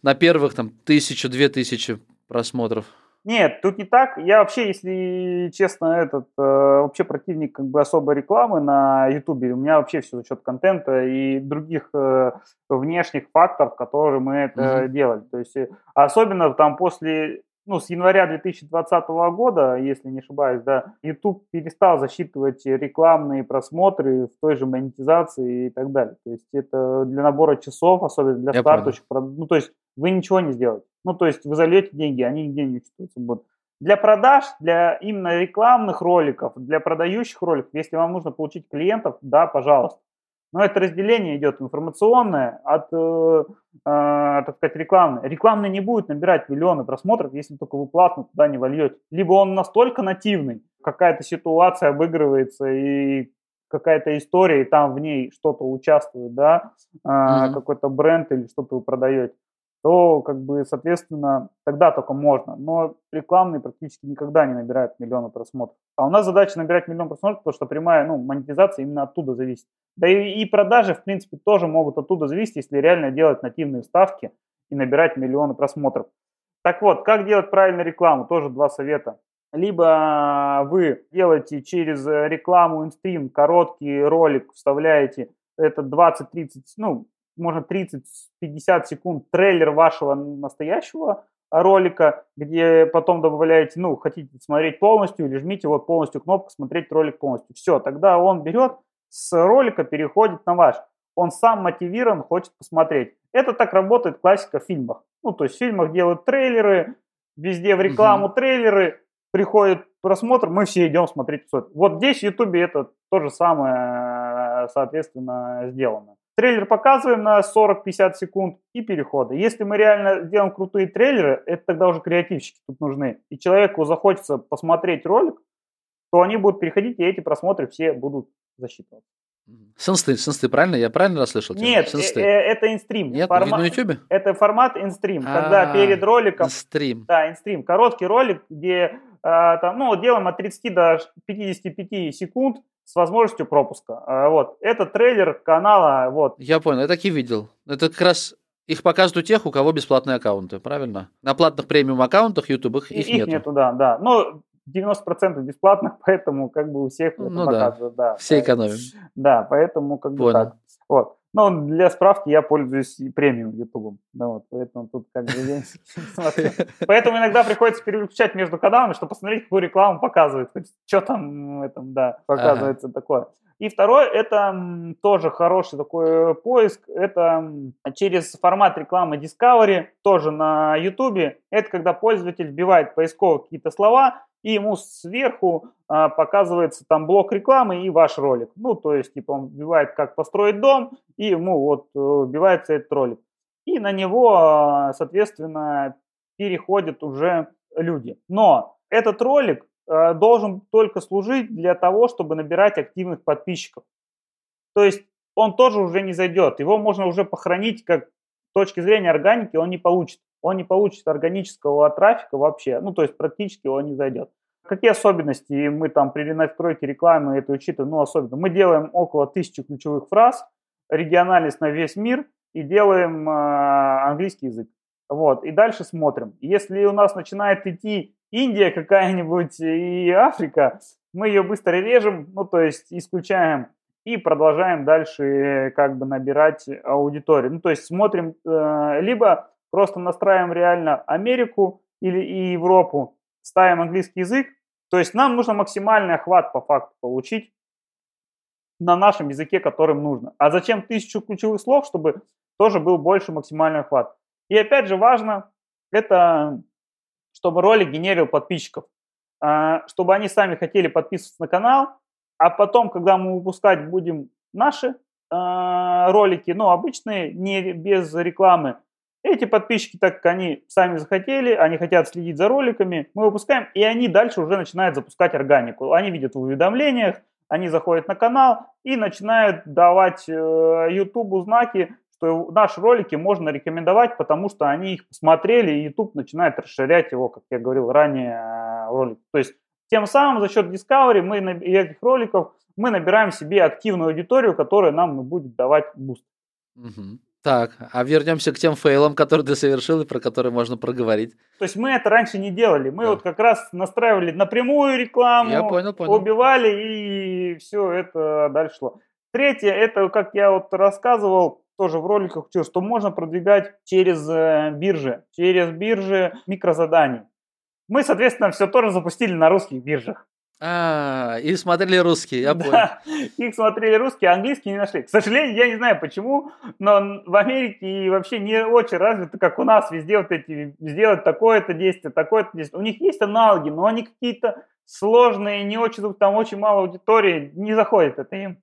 S1: на первых там тысячу-две тысячи просмотров.
S2: Нет, тут не так. Я вообще, если честно, этот э, вообще противник как бы особой рекламы на Ютубе. У меня вообще все за счет контента и других э, внешних факторов, которые мы это mm-hmm. делали. То есть, э, особенно там после ну, с января 2020 года, если не ошибаюсь, да, YouTube перестал засчитывать рекламные просмотры в той же монетизации и так далее. То есть это для набора часов, особенно для
S1: Я
S2: стартующих, ну, то есть вы ничего не сделаете. Ну, то есть вы зальете деньги, они нигде не учитываются будут. Для продаж, для именно рекламных роликов, для продающих роликов, если вам нужно получить клиентов, да, пожалуйста. Но это разделение идет информационное от, э, э, так сказать, рекламное. Рекламный не будет набирать миллионы просмотров, если только вы платно туда не вольете. Либо он настолько нативный, какая-то ситуация обыгрывается и какая-то история, и там в ней что-то участвует, да, э,
S1: Мгм.
S2: какой-то бренд или что-то вы продаете, то, как бы, соответственно, тогда только можно. Но рекламный практически никогда не набирает миллионы просмотров. А у нас задача набирать миллион просмотров, потому что прямая, ну, монетизация именно оттуда зависит. Да и, и продажи, в принципе, тоже могут оттуда зависеть, если реально делать нативные ставки и набирать миллионы просмотров. Так вот, как делать правильную рекламу? Тоже два совета. Либо вы делаете через рекламу инстрим короткий ролик, вставляете это 20-30, ну, можно 30-50 секунд трейлер вашего настоящего ролика, где потом добавляете, ну, хотите смотреть полностью, или жмите вот полностью кнопку «Смотреть ролик полностью». Все, тогда он берет с ролика, переходит на ваш. Он сам мотивирован, хочет посмотреть. Это так работает классика в фильмах. Ну, то есть в фильмах делают трейлеры, везде в рекламу
S1: Мгм.
S2: трейлеры, приходит просмотр, мы все идем смотреть. Вот здесь в Ютубе это то же самое, соответственно, сделано. Трейлер показываем на 40-50 секунд и переходы. Если мы реально сделаем крутые трейлеры, это тогда уже креативщики тут нужны. И человеку захочется посмотреть ролик, то они будут переходить, и эти просмотры все будут засчитываться.
S1: С инсты, с инсты, правильно? Я правильно расслышал? тебя?
S2: Нет,
S1: С
S2: э- э, это инстрим.
S1: Нет,
S2: Форма-
S1: на Ютубе?
S2: Это формат инстрим, когда
S1: А,
S2: перед роликом
S1: Инстрим.
S2: Да, инстрим. Короткий ролик, где а, там, ну, делаем от 30 до 55 секунд с возможностью пропуска. А, вот. Это трейлер канала, вот.
S1: Я понял, я такие видел. Это как раз их показывают у тех, у кого бесплатные аккаунты, правильно? На платных премиум аккаунтах YouTube их, их,
S2: их
S1: нету.
S2: нету, да, да. Но 90% бесплатных, поэтому как бы у всех
S1: Ну да.
S2: показывают, да.
S1: Все экономим.
S2: Да, поэтому как бы
S1: Понял.
S2: так. Вот. Но для справки я пользуюсь и премиум Ютубом. Да, вот, поэтому тут как бы я смотрю. Поэтому иногда приходится переключать между каналами, чтобы посмотреть, какую рекламу показывает, что там в этом, да, показывается такое. И второе, это тоже хороший такой поиск, это через формат рекламы Discovery, тоже на YouTube. Это когда пользователь вбивает поисковые какие-то слова, и ему сверху а, показывается там блок рекламы и ваш ролик. Ну, то есть, типа, он вбивает, как построить дом, и ему вот э, вбивается этот ролик. И на него, а, соответственно, переходят уже люди. Но этот ролик э, должен только служить для того, чтобы набирать активных подписчиков. То есть он тоже уже не зайдет. Его можно уже похоронить как с точки зрения органики, он не получит. Он не получит органического трафика вообще. Ну, то есть практически он не зайдет. Какие особенности мы там при настройке рекламы это учитываем? Ну, особенно. Мы делаем около тысячи ключевых фраз, региональность на весь мир и делаем э, английский язык. Вот, и дальше смотрим. Если у нас начинает идти Индия какая-нибудь и Африка, мы ее быстро режем, ну, то есть исключаем и продолжаем дальше э, как бы набирать аудиторию. Ну, то есть смотрим, э, либо просто настраиваем реально Америку или и Европу, ставим английский язык, то есть нам нужно максимальный охват по факту получить на нашем языке, которым нужно. А зачем тысячу ключевых слов, чтобы тоже был больше максимальный охват? И опять же важно, это чтобы ролик генерил подписчиков, а, чтобы они сами хотели подписываться на канал, а потом, когда мы выпускать будем наши а, ролики, ну, обычные, не без рекламы, эти подписчики, так как они сами захотели, они хотят следить за роликами, мы выпускаем, и они дальше уже начинают запускать органику. Они видят в уведомлениях, они заходят на канал и начинают давать э, YouTube знаки, что наши ролики можно рекомендовать, потому что они их посмотрели, и YouTube начинает расширять его, как я говорил ранее, э, ролик. То есть тем самым за счет Discovery мы и этих роликов мы набираем себе активную аудиторию, которая нам будет давать буст.
S1: Мгм. Так, а вернемся к тем фейлам, которые ты совершил и про которые можно проговорить.
S2: То есть мы это раньше не делали. Мы
S1: Да.
S2: вот как раз настраивали напрямую рекламу,
S1: Я понял, понял.
S2: убивали и все это дальше шло. Третье, это, как я вот рассказывал, тоже в роликах учил, что можно продвигать через э, биржи, через биржи микрозаданий. Мы, соответственно, все тоже запустили на русских биржах.
S1: А, и смотрели русские, я понял.
S2: Да, их смотрели русские, а английские не нашли. К сожалению, я не знаю почему, но в Америке и вообще не очень развито, как у нас, везде вот эти, сделать такое-то действие, такое-то действие. У них есть аналоги, но они какие-то сложные, не очень, там очень мало аудитории, не заходит это им.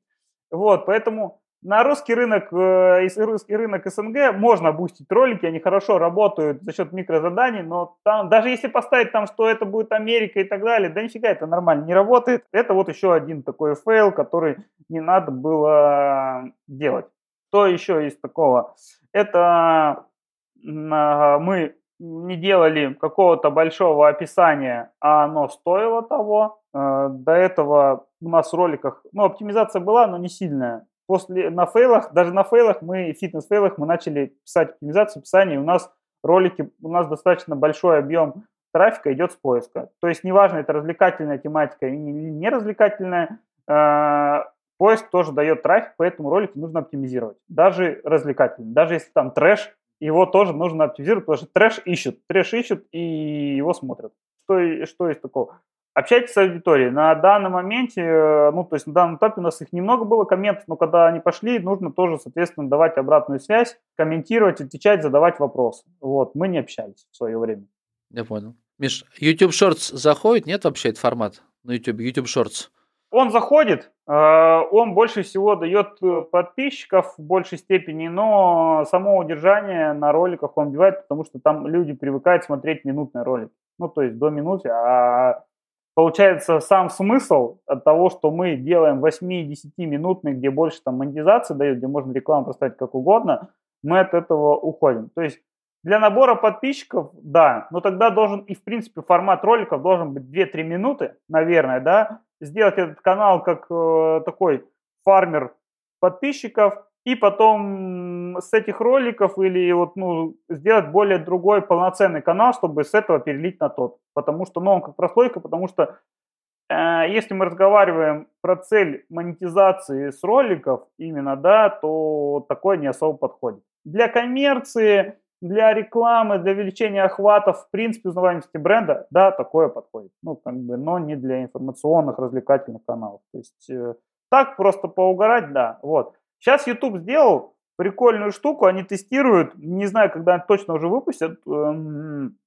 S2: Вот, поэтому на русский рынок э, русский рынок СНГ можно бустить ролики, они хорошо работают за счет микрозаданий, но там, даже если поставить там, что это будет Америка и так далее, да нифига это нормально не работает. Это вот еще один такой фейл, который не надо было делать. Что еще из такого? Это мы не делали какого-то большого описания, а оно стоило того. Э, до этого у нас в роликах, ну, оптимизация была, но не сильная после, на фейлах, даже на фейлах мы, фитнес-фейлах мы начали писать оптимизацию описания, у нас ролики, у нас достаточно большой объем трафика идет с поиска. То есть неважно, это развлекательная тематика или не развлекательная, э, поиск тоже дает трафик, поэтому ролики нужно оптимизировать. Даже развлекательный. Даже если там трэш, его тоже нужно оптимизировать, потому что трэш ищут. Трэш ищут и его смотрят. Что, что есть такого? Общайтесь с аудиторией. На данном моменте, э, ну, то есть на данном этапе у нас их немного было комментов, но когда они пошли, нужно тоже, соответственно, давать обратную связь, комментировать, отвечать, задавать вопросы. Вот, мы не общались в свое время.
S1: Я понял. Миш, YouTube Shorts заходит, нет вообще этот формат на YouTube, YouTube Shorts?
S2: Он заходит, э, он больше всего дает э, подписчиков в большей степени, но само удержание на роликах он убивает, потому что там люди привыкают смотреть минутные ролики. Ну, то есть до минуты, а получается, сам смысл от того, что мы делаем 8-10 минутный, где больше там монетизации дают, где можно рекламу поставить как угодно, мы от этого уходим. То есть для набора подписчиков, да, но тогда должен и в принципе формат роликов должен быть 2-3 минуты, наверное, да, сделать этот канал как э, такой фармер подписчиков, и потом с этих роликов или вот, ну, сделать более другой полноценный канал, чтобы с этого перелить на тот. Потому что, ну, он как прослойка, потому что э, если мы разговариваем про цель монетизации с роликов именно, да, то такое не особо подходит. Для коммерции, для рекламы, для увеличения охватов, в принципе, узнаваемости бренда, да, такое подходит. Ну, как бы, но не для информационных, развлекательных каналов. То есть э, так просто поугарать, да, вот. Сейчас YouTube сделал прикольную штуку, они тестируют, не знаю, когда точно уже выпустят, эм,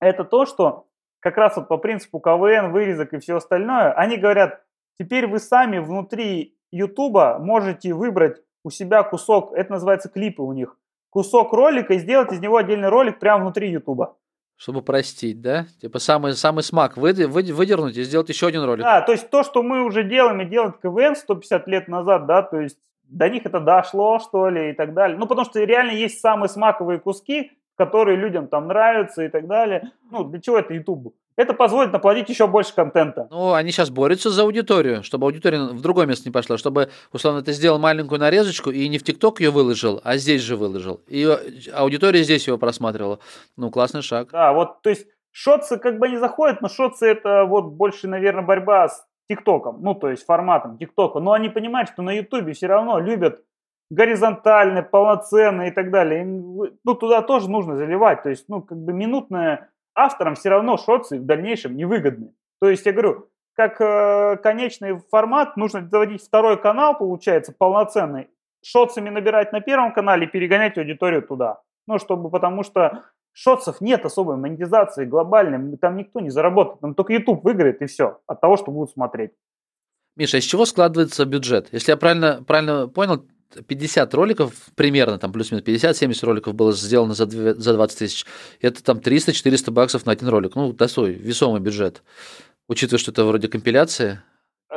S2: это то, что как раз вот по принципу КВН, вырезок и все остальное, они говорят, теперь вы сами внутри YouTube можете выбрать у себя кусок, это называется клипы у них, кусок ролика и сделать из него отдельный ролик прямо внутри YouTube.
S1: Чтобы простить, да? Типа самый, самый смак вы, вы, выдернуть и сделать еще один ролик.
S2: Да, то есть то, что мы уже делаем и делать КВН 150 лет назад, да, то есть до них это дошло, что ли, и так далее. Ну, потому что реально есть самые смаковые куски, которые людям там нравятся и так далее. Ну, для чего это YouTube? Это позволит наплодить еще больше контента.
S1: Ну, они сейчас борются за аудиторию, чтобы аудитория в другое место не пошла, чтобы, условно, ты сделал маленькую нарезочку и не в ТикТок ее выложил, а здесь же выложил. И аудитория здесь его просматривала. Ну, классный шаг.
S2: Да, вот, то есть, шотсы как бы не заходят, но шотсы это вот больше, наверное, борьба с ТикТоком, ну, то есть форматом ТикТока, но они понимают, что на Ютубе все равно любят горизонтальные, полноценные и так далее. Им, ну, туда тоже нужно заливать. То есть, ну, как бы минутное авторам все равно шотсы в дальнейшем невыгодны. То есть, я говорю, как э, конечный формат нужно заводить второй канал, получается, полноценный, шотсами набирать на первом канале и перегонять аудиторию туда. Ну, чтобы, потому что шотсов нет особой монетизации глобальной, там никто не заработает, там только YouTube выиграет и все от того, что будут смотреть.
S1: Миша, из чего складывается бюджет? Если я правильно, правильно понял, 50 роликов, примерно, там плюс-минус 50-70 роликов было сделано за, 2, за 20 тысяч. Это там 300-400 баксов на один ролик. Ну, достой, весомый бюджет. Учитывая, что это вроде компиляции.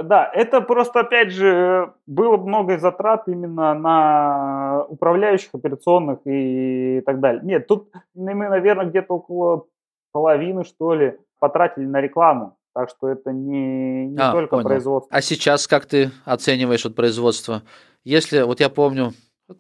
S2: Да, это просто, опять же, было много затрат именно на управляющих, операционных и так далее. Нет, тут мы, наверное, где-то около половины, что ли, потратили на рекламу. Так что это не, не а, только понял. производство.
S1: А сейчас как ты оцениваешь вот производство? Если, вот я помню,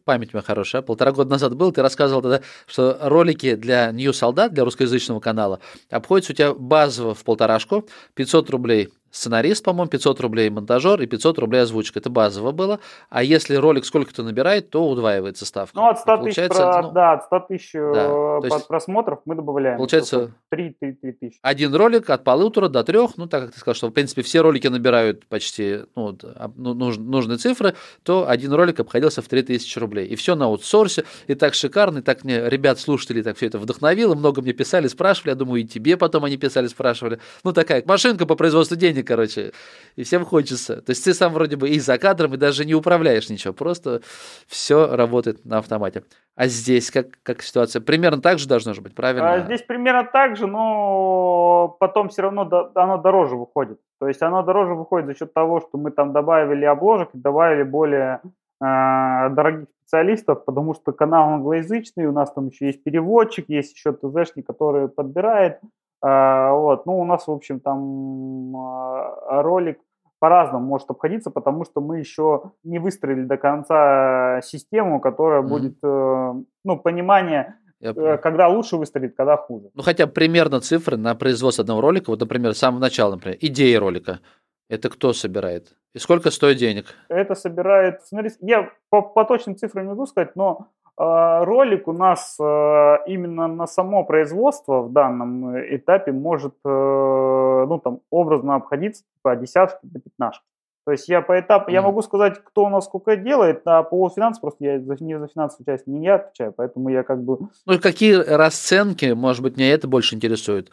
S1: память моя хорошая, полтора года назад был, ты рассказывал тогда, что ролики для New Солдат, для русскоязычного канала, обходятся у тебя базово в полторашку, 500 рублей сценарист, по-моему, 500 рублей монтажер и 500 рублей озвучка. Это базово было. А если ролик сколько-то набирает, то удваивается ставка.
S2: Ну, от 100 тысяч, про, ну, да, от 100 тысяч да, э, под просмотров мы добавляем.
S1: Получается
S2: 3, 3, 3 тысячи.
S1: Один ролик от полутора до трех, ну, так как ты сказал, что, в принципе, все ролики набирают почти ну, ну нужные цифры, то один ролик обходился в 3000 рублей. И все на аутсорсе, и так шикарно, и так мне ребят, слушатели, так все это вдохновило, много мне писали, спрашивали, я думаю, и тебе потом они писали, спрашивали. Ну, такая машинка по производству денег, короче, и всем хочется. То есть ты сам вроде бы и за кадром, и даже не управляешь ничего, просто все работает на автомате. А здесь как, как ситуация? Примерно так же должно же быть, правильно?
S2: А здесь примерно так же, но потом все равно оно дороже выходит. То есть оно дороже выходит за счет того, что мы там добавили обложек, добавили более э, дорогих специалистов, потому что канал англоязычный, у нас там еще есть переводчик, есть еще ТЗшник, который подбирает. Э, вот. Ну, у нас, в общем, там э, ролик по-разному может обходиться, потому что мы еще не выстроили до конца систему, которая mm-hmm. будет, э, ну, понимание, э, когда лучше выстрелит, когда хуже.
S1: Ну, хотя примерно цифры на производство одного ролика, вот, например, с самого начала, например, идея ролика, это кто собирает? И сколько стоит денег?
S2: Это собирает сценарист. Я по, по точным цифрам не могу сказать, но ролик у нас э, именно на само производство в данном этапе может, э, ну там, образно обходиться по десятке до пятнашки. То есть я по этапу, mm. я могу сказать, кто у нас сколько делает, а по финансам просто я за, не за финансовую часть не я отвечаю, поэтому я как бы...
S1: Ну какие расценки, может быть, меня это больше интересует,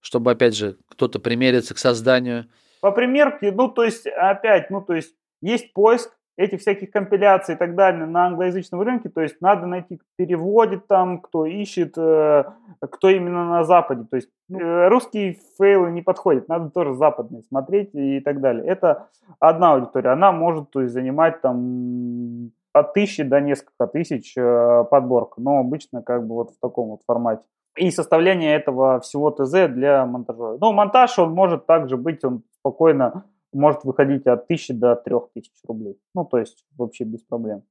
S1: чтобы, опять же, кто-то примериться к созданию
S2: по примерке, ну, то есть, опять, ну, то есть, есть поиск этих всяких компиляций и так далее на англоязычном рынке, то есть надо найти, переводит там, кто ищет, э, кто именно на Западе. То есть э, русские фейлы не подходят, надо тоже западные смотреть и так далее. Это одна аудитория, она может то есть, занимать там от тысячи до несколько тысяч э, подборка, но обычно как бы вот в таком вот формате и составление этого всего ТЗ для монтажера. Ну, монтаж, он может также быть, он спокойно может выходить от 1000 до 3000 рублей. Ну, то есть вообще без проблем.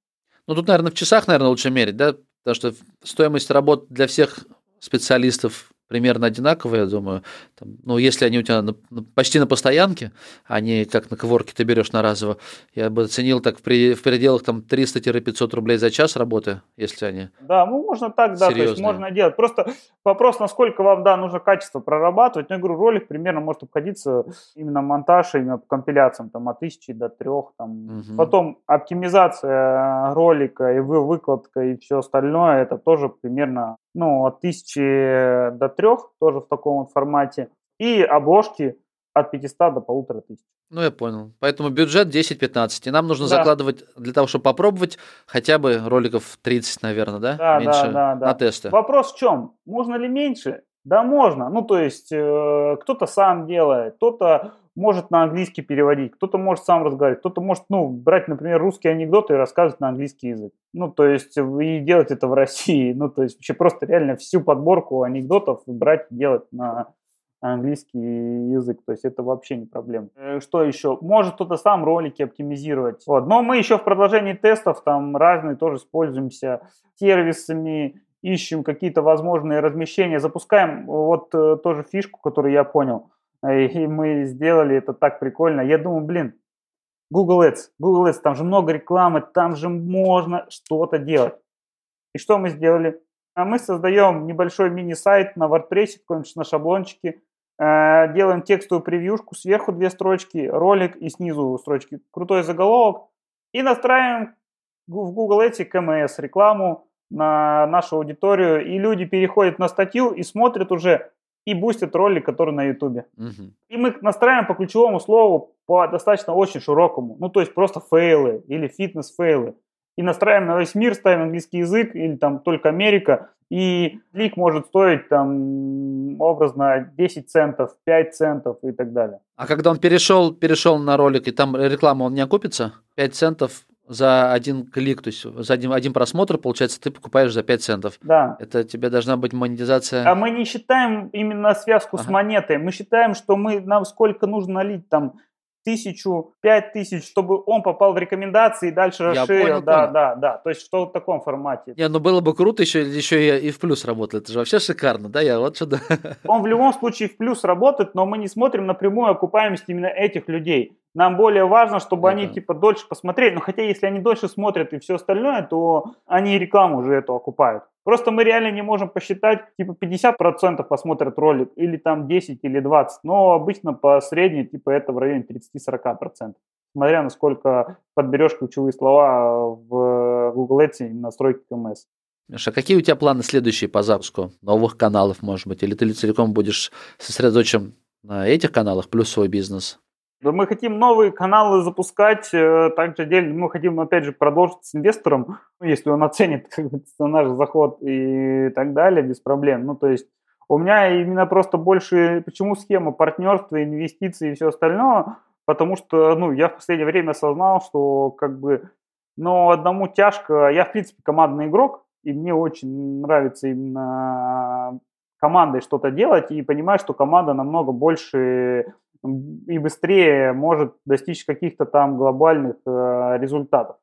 S1: Ну, тут, наверное, в часах, наверное, лучше мерить, да? Потому что стоимость работ для всех специалистов примерно одинаковые, я думаю. Там, ну, если они у тебя на, почти на постоянке, а не как на коворке ты берешь на разово, я бы оценил так в, при, в пределах там 300-500 рублей за час работы, если они
S2: Да, ну, можно так, да, серьезные. то есть можно делать. Просто вопрос, насколько вам, да, нужно качество прорабатывать. Ну, я говорю, ролик примерно может обходиться именно монтаж, именно по компиляциям, там, от тысячи до трех, там. Угу. Потом оптимизация ролика и выкладка и все остальное, это тоже примерно ну, от 1000 до 3, тоже в таком вот формате, и обложки от 500 до полутора тысяч.
S1: Ну, я понял. Поэтому бюджет 10-15. И нам нужно да. закладывать для того, чтобы попробовать, хотя бы роликов 30, наверное, да?
S2: Да, меньше да, да, да.
S1: на тесты.
S2: Вопрос в чем? Можно ли меньше? Да, можно. Ну, то есть, э, кто-то сам делает, кто-то может на английский переводить, кто-то может сам разговаривать, кто-то может, ну, брать, например, русские анекдоты и рассказывать на английский язык. Ну, то есть, и делать это в России. Ну, то есть, вообще просто реально всю подборку анекдотов брать и делать на английский язык. То есть, это вообще не проблема. Э, что еще? Может кто-то сам ролики оптимизировать. Вот. Но мы еще в продолжении тестов там разные тоже используемся сервисами, ищем какие-то возможные размещения, запускаем вот э, тоже фишку, которую я понял – и мы сделали это так прикольно. Я думаю, блин, Google Ads, Google Ads, там же много рекламы, там же можно что-то делать. И что мы сделали? А мы создаем небольшой мини-сайт на WordPress, какой-нибудь на шаблончике, э, делаем текстовую превьюшку, сверху две строчки, ролик и снизу строчки, крутой заголовок, и настраиваем в Google Ads КМС рекламу на нашу аудиторию, и люди переходят на статью и смотрят уже и бустит ролик, который на Ютубе. Угу. И мы настраиваем по ключевому слову по достаточно очень широкому. Ну, то есть просто фейлы или фитнес-фейлы. И настраиваем на весь мир, ставим английский язык или там только Америка. И клик может стоить там образно 10 центов, 5 центов и так далее.
S1: А когда он перешел, перешел на ролик и там реклама, он не окупится? 5 центов за один клик, то есть за один, один просмотр, получается, ты покупаешь за 5 центов.
S2: Да.
S1: Это тебе должна быть монетизация.
S2: А мы не считаем именно связку ага. с монетой. Мы считаем, что мы, нам сколько нужно налить там тысячу, пять тысяч, чтобы он попал в рекомендации и дальше
S1: Я
S2: расширил.
S1: понял,
S2: да,
S1: понял.
S2: да, да. То есть что в таком формате.
S1: Не, ну было бы круто еще, еще и, и в плюс работал. Это же вообще шикарно, да? Я вот что-то...
S2: Он в любом случае в плюс работает, но мы не смотрим напрямую окупаемость именно этих людей. Нам более важно, чтобы
S1: Я
S2: они типа дольше посмотрели. Но хотя если они дольше смотрят и все остальное, то они рекламу уже эту окупают. Просто мы реально не можем посчитать, типа 50% посмотрят ролик, или там 10, или 20. Но обычно по средней, типа это в районе 30-40%. Смотря насколько подберешь ключевые слова в Google Ads и настройки КМС.
S1: Миша, а какие у тебя планы следующие по запуску новых каналов, может быть? Или ты целиком будешь сосредоточен на этих каналах плюс свой бизнес?
S2: Мы хотим новые каналы запускать, э, также мы хотим, опять же, продолжить с инвестором, ну, если он оценит наш заход и так далее, без проблем. Ну, то есть у меня именно просто больше, почему схема партнерства, инвестиций и все остальное, потому что, ну, я в последнее время осознал, что, как бы, ну, одному тяжко, я, в принципе, командный игрок, и мне очень нравится именно командой что-то делать, и понимаю, что команда намного больше и быстрее может достичь каких-то там глобальных э, результатов.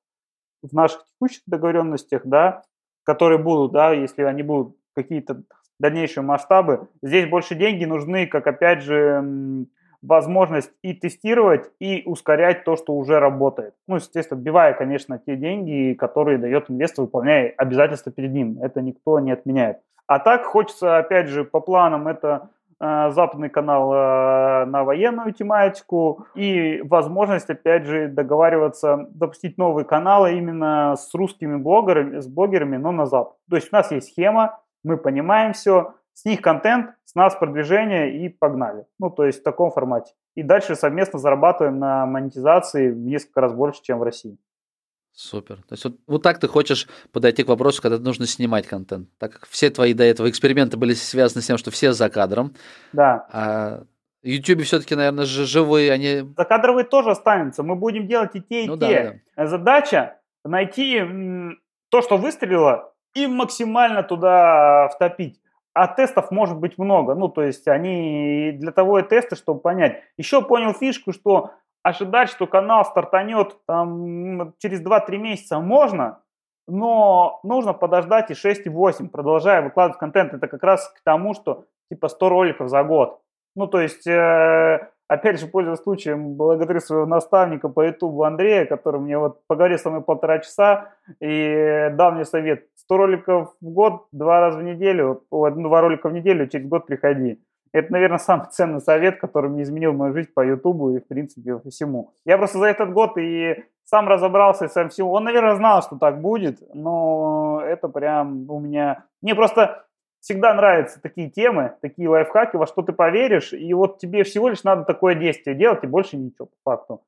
S2: В наших текущих договоренностях, да, которые будут, да, если они будут какие-то дальнейшие масштабы, здесь больше деньги нужны, как опять же возможность и тестировать, и ускорять то, что уже работает. Ну, естественно, отбивая, конечно, те деньги, которые дает инвестор, выполняя обязательства перед ним. Это никто не отменяет. А так хочется, опять же, по планам, это западный канал э, на военную тематику и возможность, опять же, договариваться, запустить новые каналы именно с русскими блогерами, с блогерами, но на запад. То есть у нас есть схема, мы понимаем все, с них контент, с нас продвижение и погнали. Ну, то есть в таком формате. И дальше совместно зарабатываем на монетизации в несколько раз больше, чем в России.
S1: Супер. То есть вот, вот так ты хочешь подойти к вопросу, когда нужно снимать контент. Так как все твои до этого эксперименты были связаны с тем, что все за кадром,
S2: Да.
S1: а YouTube все-таки, наверное, живые, они...
S2: Закадровый тоже останется. Мы будем делать и те, и
S1: Ну да,
S2: те. Задача найти то, что выстрелило, и максимально туда втопить. А тестов может быть много. Ну, то есть они для того и тесты, чтобы понять. Еще понял фишку, что ожидать, что канал стартанет там, через 2-3 месяца можно, но нужно подождать и 6, и 8, продолжая выкладывать контент. Это как раз к тому, что типа 100 роликов за год. Ну, то есть, э, опять же, пользуясь случаем, благодарю своего наставника по ютубу Андрея, который мне вот поговорил со мной полтора часа и дал мне совет. 100 роликов в год, два раза в неделю, ну, два ролика в неделю, через год приходи. Это, наверное, самый ценный совет, который мне изменил мою жизнь по Ютубу и, в принципе, по всему. Я просто за этот год и сам разобрался и сам всего. Он, наверное, знал, что так будет, но это прям у меня... Мне просто всегда нравятся такие темы, такие лайфхаки, во что ты поверишь, и вот тебе всего лишь надо такое действие делать, и больше ничего, по факту.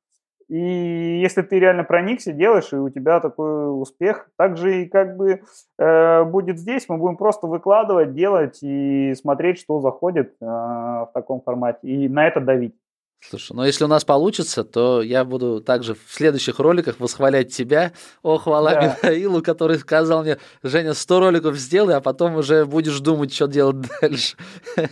S2: И если ты реально проникся, делаешь, и у тебя такой успех, также и как бы э, будет здесь, мы будем просто выкладывать, делать и смотреть, что заходит э, в таком формате, и на это давить.
S1: Слушай, ну если у нас получится, то я буду также в следующих роликах восхвалять тебя. О, хвала
S2: Да.
S1: Михаилу, который сказал мне, Женя, 100 роликов сделай, а потом уже будешь думать, что делать дальше.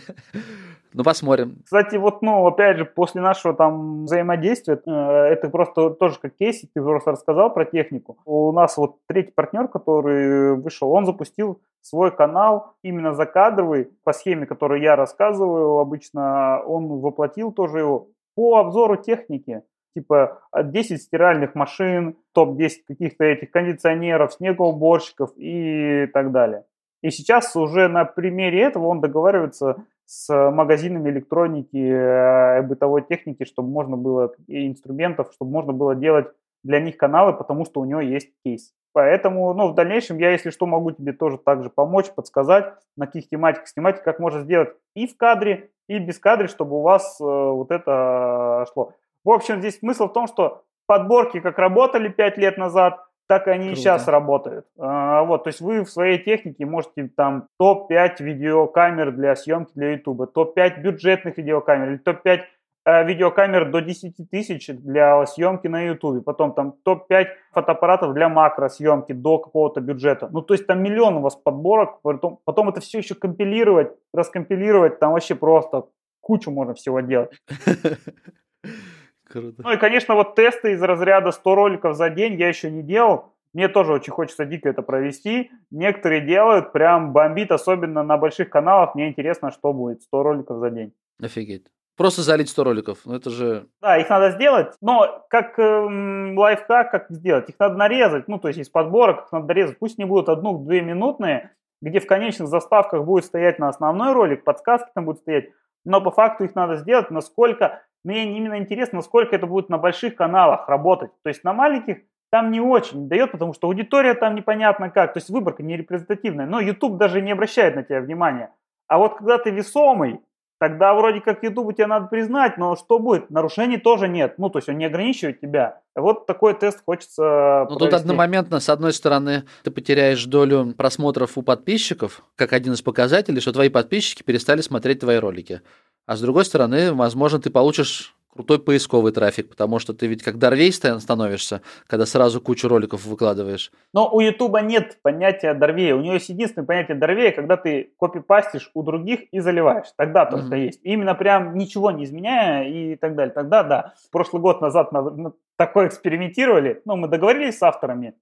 S1: Ну, посмотрим.
S2: Кстати, вот, ну, опять же, после нашего там взаимодействия, э, это просто тоже как кейс, ты просто рассказал про технику. У нас вот третий партнер, который вышел, он запустил свой канал именно закадровый, по схеме, которую я рассказываю обычно, он воплотил тоже его по обзору техники. Типа от 10 стиральных машин, топ-10 каких-то этих кондиционеров, снегоуборщиков и так далее. И сейчас уже на примере этого он договаривается с магазинами электроники, э, бытовой техники, чтобы можно было, и инструментов, чтобы можно было делать для них каналы, потому что у него есть кейс. Поэтому, ну, в дальнейшем я, если что, могу тебе тоже также помочь, подсказать, на каких тематиках снимать, как можно сделать и в кадре, и без кадре, чтобы у вас э, вот это шло. В общем, здесь смысл в том, что подборки как работали 5 лет назад, так и они и
S1: Круто.
S2: сейчас работают. А, вот, то есть вы в своей технике можете там топ-5 видеокамер для съемки для YouTube, топ-5 бюджетных видеокамер, или топ-5 э, видеокамер до 10 тысяч для съемки на YouTube, потом там топ-5 фотоаппаратов для макросъемки до какого-то бюджета. Ну, то есть там миллион у вас подборок, потом, потом это все еще компилировать, раскомпилировать, там вообще просто кучу можно всего делать.
S1: Круто.
S2: Ну и, конечно, вот тесты из разряда 100 роликов за день я еще не делал. Мне тоже очень хочется дико это провести. Некоторые делают, прям бомбит, особенно на больших каналах. Мне интересно, что будет 100 роликов за день.
S1: Офигеть. Просто залить 100 роликов. Ну это же...
S2: Да, их надо сделать, но как эм, лайфхак, как сделать? Их надо нарезать, ну то есть из подборок их надо нарезать. Пусть не будут одну-две минутные, где в конечных заставках будет стоять на основной ролик, подсказки там будут стоять, но по факту их надо сделать, насколько, мне именно интересно, насколько это будет на больших каналах работать. То есть на маленьких там не очень дает, потому что аудитория там непонятно как, то есть выборка не репрезентативная, но YouTube даже не обращает на тебя внимания. А вот когда ты весомый, тогда вроде как YouTube тебе надо признать, но что будет? Нарушений тоже нет. Ну, то есть он не ограничивает тебя. Вот такой тест хочется
S1: Ну, тут одномоментно, с одной стороны, ты потеряешь долю просмотров у подписчиков, как один из показателей, что твои подписчики перестали смотреть твои ролики. А с другой стороны, возможно, ты получишь крутой поисковый трафик, потому что ты ведь как Дарвей становишься, когда сразу кучу роликов выкладываешь.
S2: Но у Ютуба нет понятия Дорвея. У него есть единственное понятие Дорвея, когда ты копипастишь у других и заливаешь. Тогда только
S1: Мгм.
S2: есть. Именно прям ничего не изменяя и так далее. Тогда да. Прошлый год назад на, на такое экспериментировали. Ну, мы договорились с авторами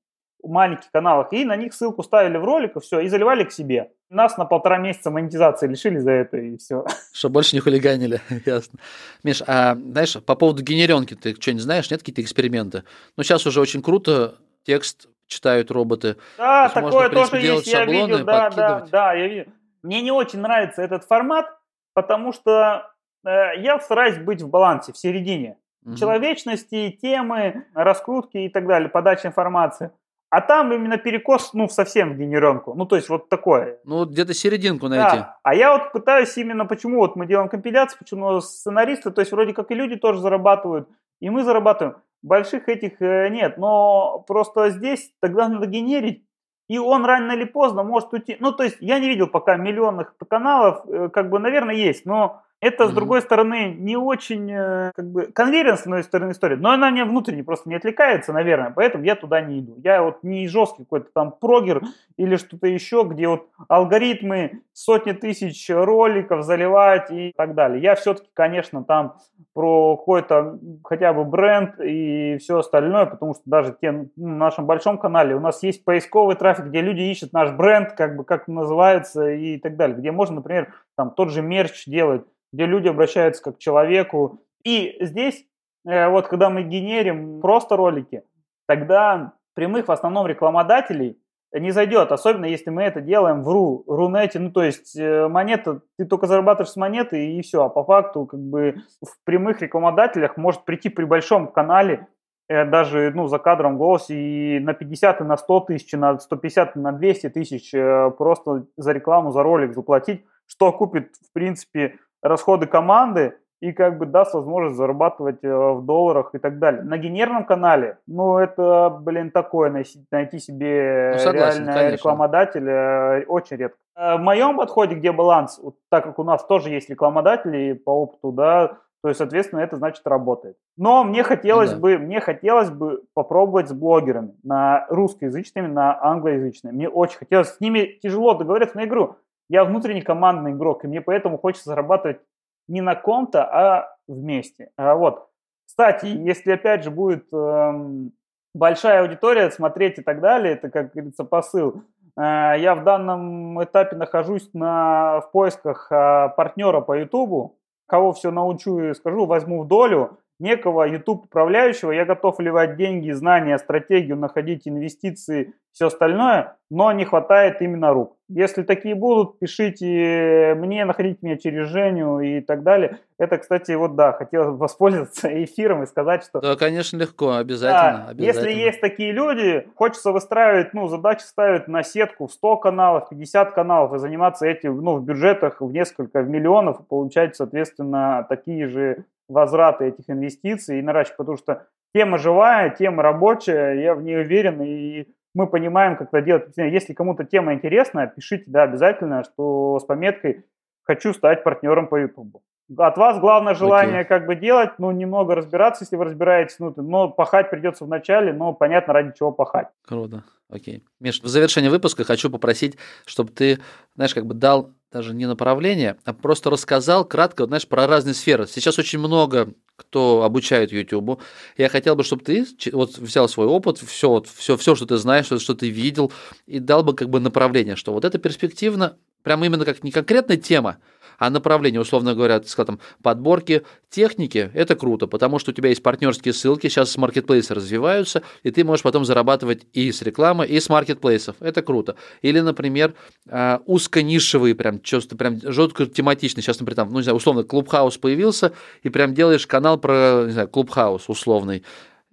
S2: маленьких каналах, и на них ссылку ставили в ролик, и все, и заливали к себе. Нас на полтора месяца монетизации лишили за это, и все.
S1: Чтобы больше не хулиганили, ясно. Миш, а знаешь, по поводу генеренки ты что-нибудь знаешь? Нет какие-то эксперименты? Ну, сейчас уже очень круто текст читают роботы.
S2: Да,
S1: То есть можно,
S2: такое
S1: в принципе,
S2: тоже есть, я видел, да, да, да, я видел. Мне не очень нравится этот формат, потому что э, я стараюсь быть в балансе, в середине.
S1: Мгм.
S2: Человечности, темы, раскрутки и так далее, подача информации. А там именно перекос, ну, совсем в генеренку. Ну, то есть вот такое.
S1: Ну, где-то серединку найти.
S2: Да. А я вот пытаюсь именно, почему вот мы делаем компиляцию, почему сценаристы, то есть вроде как и люди тоже зарабатывают, и мы зарабатываем. Больших этих э, нет, но просто здесь тогда надо генерить, и он рано или поздно может уйти. Ну, то есть я не видел пока миллионных каналов, э, как бы, наверное, есть, но это, с другой стороны, не очень, э, как бы, конверенс, с одной стороны, история, но она мне внутренне просто не отвлекается, наверное, поэтому я туда не иду. Я вот не жесткий какой-то там прогер или что-то еще, где вот алгоритмы сотни тысяч роликов заливать и так далее. Я все-таки, конечно, там про какой-то хотя бы бренд и все остальное, потому что даже те, на нашем большом канале у нас есть поисковый трафик, где люди ищут наш бренд, как бы как называется и так далее, где можно, например, там тот же мерч делать, где люди обращаются как к человеку. И здесь, э, вот когда мы генерим просто ролики, тогда прямых в основном рекламодателей не зайдет, особенно если мы это делаем в ру, рунете, ну то есть э, монета, ты только зарабатываешь с монеты и все, а по факту как бы в прямых рекламодателях может прийти при большом канале э, даже ну, за кадром голосе и на 50 и на 100 тысяч, на 150 и на 200 тысяч просто за рекламу, за ролик заплатить, что окупит в принципе расходы команды и как бы даст возможность зарабатывать э, в долларах и так далее. На генерном канале, ну это, блин, такое, найти, себе
S1: Ну, согласен,
S2: реально
S1: конечно.
S2: рекламодателя э, очень редко. Э, В моем подходе, где баланс, вот так как у нас тоже есть рекламодатели по опыту, да, то есть, соответственно, это значит работает. Но мне хотелось
S1: да.
S2: бы, мне хотелось бы попробовать с блогерами на русскоязычными, на англоязычными. Мне очень хотелось, с ними тяжело договориться на игру. Я внутренний командный игрок, и мне поэтому хочется зарабатывать не на ком-то, а вместе. А вот. Кстати, если опять же будет эм, большая аудитория смотреть и так далее, это, как говорится, посыл. Э, я в данном этапе нахожусь на, в поисках э, партнера по Ютубу. Кого все научу и скажу, возьму в долю. Некого YouTube управляющего, я готов вливать деньги, знания, стратегию, находить инвестиции, все остальное, но не хватает именно рук. Если такие будут, пишите мне, находите меня через Женю и так далее. Это, кстати, вот да, хотел воспользоваться эфиром и сказать, что
S1: Да, конечно, легко, обязательно.
S2: да,
S1: обязательно.
S2: если есть такие люди, хочется выстраивать, ну, задачи ставить на сетку в 100 каналов, 50 каналов и заниматься этим, ну, в бюджетах в несколько в миллионов и получать, соответственно, такие же возвраты этих инвестиций и наращивать, потому что тема живая, тема рабочая, я в ней уверен, и мы понимаем, как это делать. Если кому-то тема интересна, пишите, да, обязательно, что с пометкой «хочу стать партнером по YouTube». От вас главное желание как бы делать, ну, немного разбираться, если вы разбираетесь, ну, но пахать придется в начале, но понятно, ради чего пахать.
S1: Круто. Окей. Миш, в завершение выпуска хочу попросить, чтобы ты, знаешь, как бы дал даже не направление, а просто рассказал кратко, знаешь, про разные сферы. Сейчас очень много кто обучает YouTube. Я хотел бы, чтобы ты вот взял свой опыт, все, вот, все, все, что ты знаешь, что, что ты видел, и дал бы как бы направление, что вот это перспективно, прям именно как не конкретная тема, а направление, условно говоря, ты сказал, там, подборки техники, это круто, потому что у тебя есть партнерские ссылки, сейчас маркетплейсы развиваются, и ты можешь потом зарабатывать и с рекламы, и с маркетплейсов, это круто. Или, например, а, узконишевые, прям, просто прям жестко тематичные, сейчас, например, там, ну, не знаю, условно, Клубхаус появился, и прям делаешь канал про, не знаю, Clubhouse условный,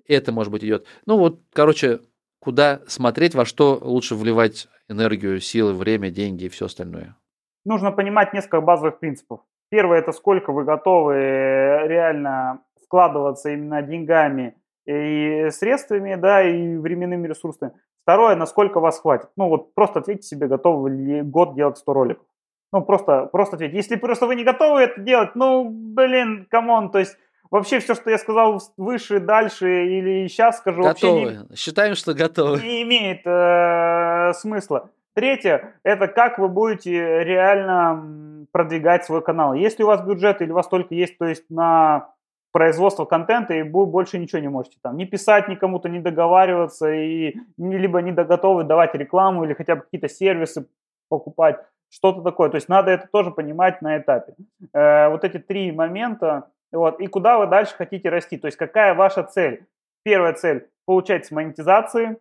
S1: это, может быть, идет. Ну, вот, короче, куда смотреть, во что лучше вливать энергию, силы, время, деньги и все остальное
S2: нужно понимать несколько базовых принципов. Первое – это сколько вы готовы реально вкладываться именно деньгами и средствами, да, и временными ресурсами. Второе, насколько вас хватит. Ну вот просто ответьте себе, готовы ли год делать 100 роликов. Ну просто, просто ответьте. Если просто вы не готовы это делать, ну, блин, come on, то есть вообще все, что я сказал выше, дальше или сейчас скажу,
S1: готовы.
S2: вообще
S1: не, Считаем, что готовы.
S2: Не имеет э, смысла. Третье – это как вы будете реально продвигать свой канал. Если у вас бюджет или у вас только есть, то есть на производство контента, и вы больше ничего не можете там не писать никому-то, не договариваться, и либо не готовы давать рекламу или хотя бы какие-то сервисы покупать, что-то такое. То есть надо это тоже понимать на этапе. Э, вот эти три момента, вот, и куда вы дальше хотите расти, то есть какая ваша цель. Первая цель – получать с монетизации,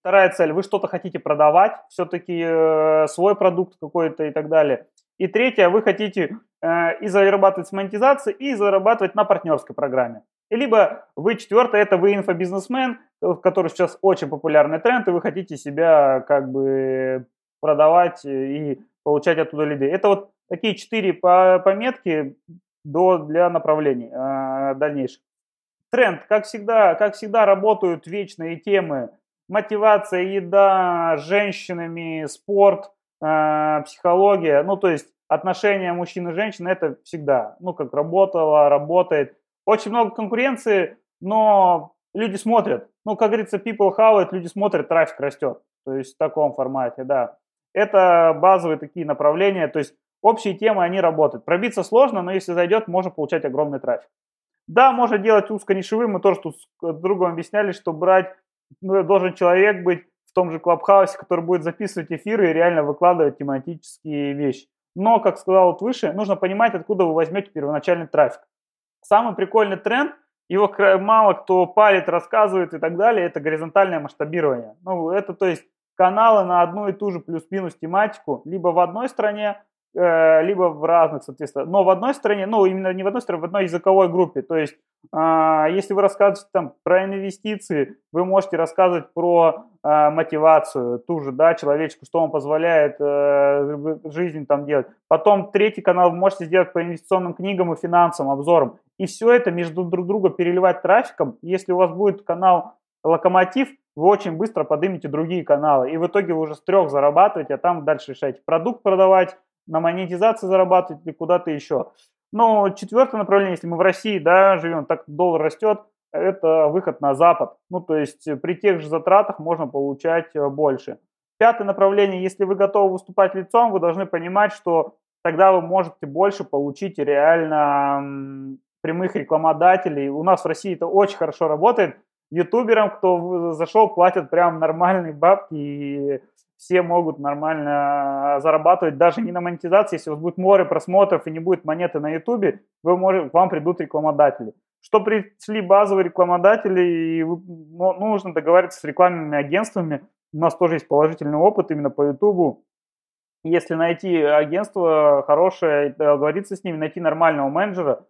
S2: Вторая цель, вы что-то хотите продавать, все-таки э, свой продукт какой-то и так далее. И третья, вы хотите э, и зарабатывать с монетизацией, и зарабатывать на партнерской программе. И либо вы четвертое, это вы инфобизнесмен, э, который сейчас очень популярный тренд, и вы хотите себя как бы продавать и получать оттуда лиды. Это вот такие четыре пометки до, для направлений э, дальнейших. Тренд, как всегда, как всегда работают вечные темы мотивация, еда, женщинами, спорт, э, психология, ну то есть отношения мужчин и женщин это всегда, ну как работало, работает. Очень много конкуренции, но люди смотрят. Ну, как говорится, people how it, люди смотрят, трафик растет. То есть в таком формате, да. Это базовые такие направления, то есть общие темы, они работают. Пробиться сложно, но если зайдет, можно получать огромный трафик. Да, можно делать узконишевым, мы тоже тут с другом объясняли, что брать должен человек быть в том же Клабхаусе, который будет записывать эфиры и реально выкладывать тематические вещи. Но, как сказал вот выше, нужно понимать, откуда вы возьмете первоначальный трафик. Самый прикольный тренд, его мало кто палит, рассказывает и так далее, это горизонтальное масштабирование. Ну, это то есть каналы на одну и ту же плюс-минус тематику, либо в одной стране, либо в разных, соответственно. Но в одной стране, ну, именно не в одной стране, в одной языковой группе. То есть, а, если вы рассказываете там про инвестиции, вы можете рассказывать про а, мотивацию, ту же, да, человеческую, что вам позволяет э, жизнь там делать. Потом третий канал вы можете сделать по инвестиционным книгам и финансам, обзорам. И все это между друг друга переливать трафиком. Если у вас будет канал локомотив, вы очень быстро поднимете другие каналы. И в итоге вы уже с трех зарабатываете, а там дальше решаете продукт продавать, на монетизации зарабатывать или куда-то еще. Но четвертое направление, если мы в России да, живем, так доллар растет, это выход на Запад. Ну, то есть при тех же затратах можно получать э, больше. Пятое направление, если вы готовы выступать лицом, вы должны понимать, что тогда вы можете больше получить реально прямых рекламодателей. У нас в России это очень хорошо работает. Ютуберам, кто зашел, платят прям нормальные бабки и все могут нормально а, зарабатывать, даже не на монетизации, если у вас будет море просмотров и не будет монеты на ютубе, вы можете, к вам придут рекламодатели. Что пришли базовые рекламодатели, и ну, нужно договориться с рекламными агентствами, у нас тоже есть положительный опыт именно по ютубу, если найти агентство хорошее, договориться с ними, найти нормального менеджера,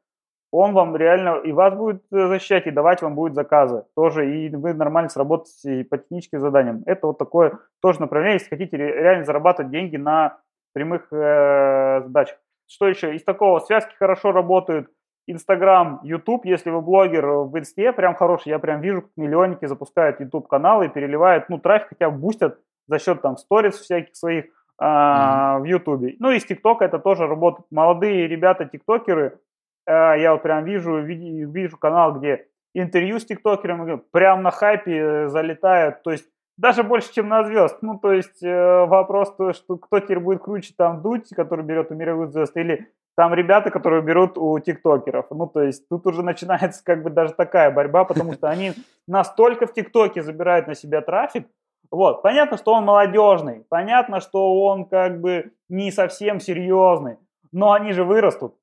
S2: он вам реально и вас будет э, защищать, и давать вам будет заказы тоже, и вы нормально сработаете по техническим заданиям. Это вот такое тоже направление, если хотите реально зарабатывать деньги на прямых э, задачах. Что еще? Из такого связки хорошо работают Инстаграм, Ютуб, если вы блогер в Инсте, прям хороший, я прям вижу, как миллионники запускают Ютуб каналы и переливают, ну, трафик хотя бы бустят за счет там сториз всяких своих а, mm-hmm. в Ютубе. Ну, и с ТикТока это тоже работает. Молодые ребята, тиктокеры, Э, я вот прям вижу, вижу канал, где интервью с тиктокерами прям на хайпе э, залетают. То есть даже больше, чем на звезд. Ну, то есть э, вопрос, то, что кто теперь будет круче, там, Дудь, который берет у мировых звезд, или там ребята, которые берут у тиктокеров. Ну, то есть тут уже начинается как бы даже такая борьба, потому что они настолько в тиктоке забирают на себя трафик, вот, понятно, что он молодежный, понятно, что он как бы не совсем серьезный, но они же вырастут,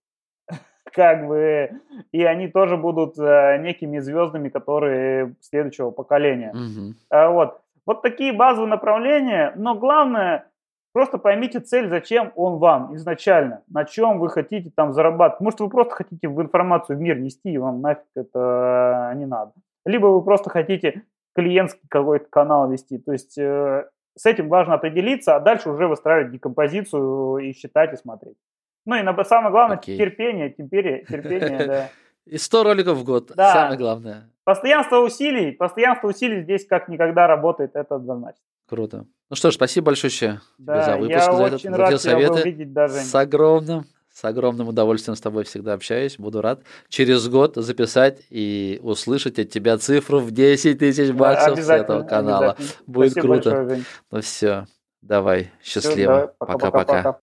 S2: как бы, и они тоже будут э, некими звездами, которые следующего поколения.
S1: Мгм.
S2: А, вот. вот такие базовые направления, но главное, просто поймите цель, зачем он вам изначально, на чем вы хотите там зарабатывать. Может, вы просто хотите в информацию в мир нести, и вам нафиг это не надо. Либо вы просто хотите клиентский какой-то канал вести. То есть э, с этим важно определиться, а дальше уже выстраивать декомпозицию и считать и смотреть. Ну и самое главное,
S1: Окей.
S2: терпение, терпение, терпение, да.
S1: И 100 роликов в год.
S2: Да.
S1: Самое главное.
S2: Постоянство усилий, постоянство усилий здесь как никогда работает, это однозначно.
S1: Круто. Ну что ж, спасибо большое
S2: Да,
S1: за выпуск,
S2: я
S1: за этот,
S2: очень
S1: за
S2: рад
S1: советы.
S2: видеть даже.
S1: С огромным, с огромным удовольствием с тобой всегда общаюсь. Буду рад через год записать и услышать от тебя цифру в 10 тысяч баксов с
S2: Обязательно,
S1: этого канала. Будет
S2: Спасибо
S1: круто.
S2: большое, Жень.
S1: Ну все, давай, счастливо. Пока-пока.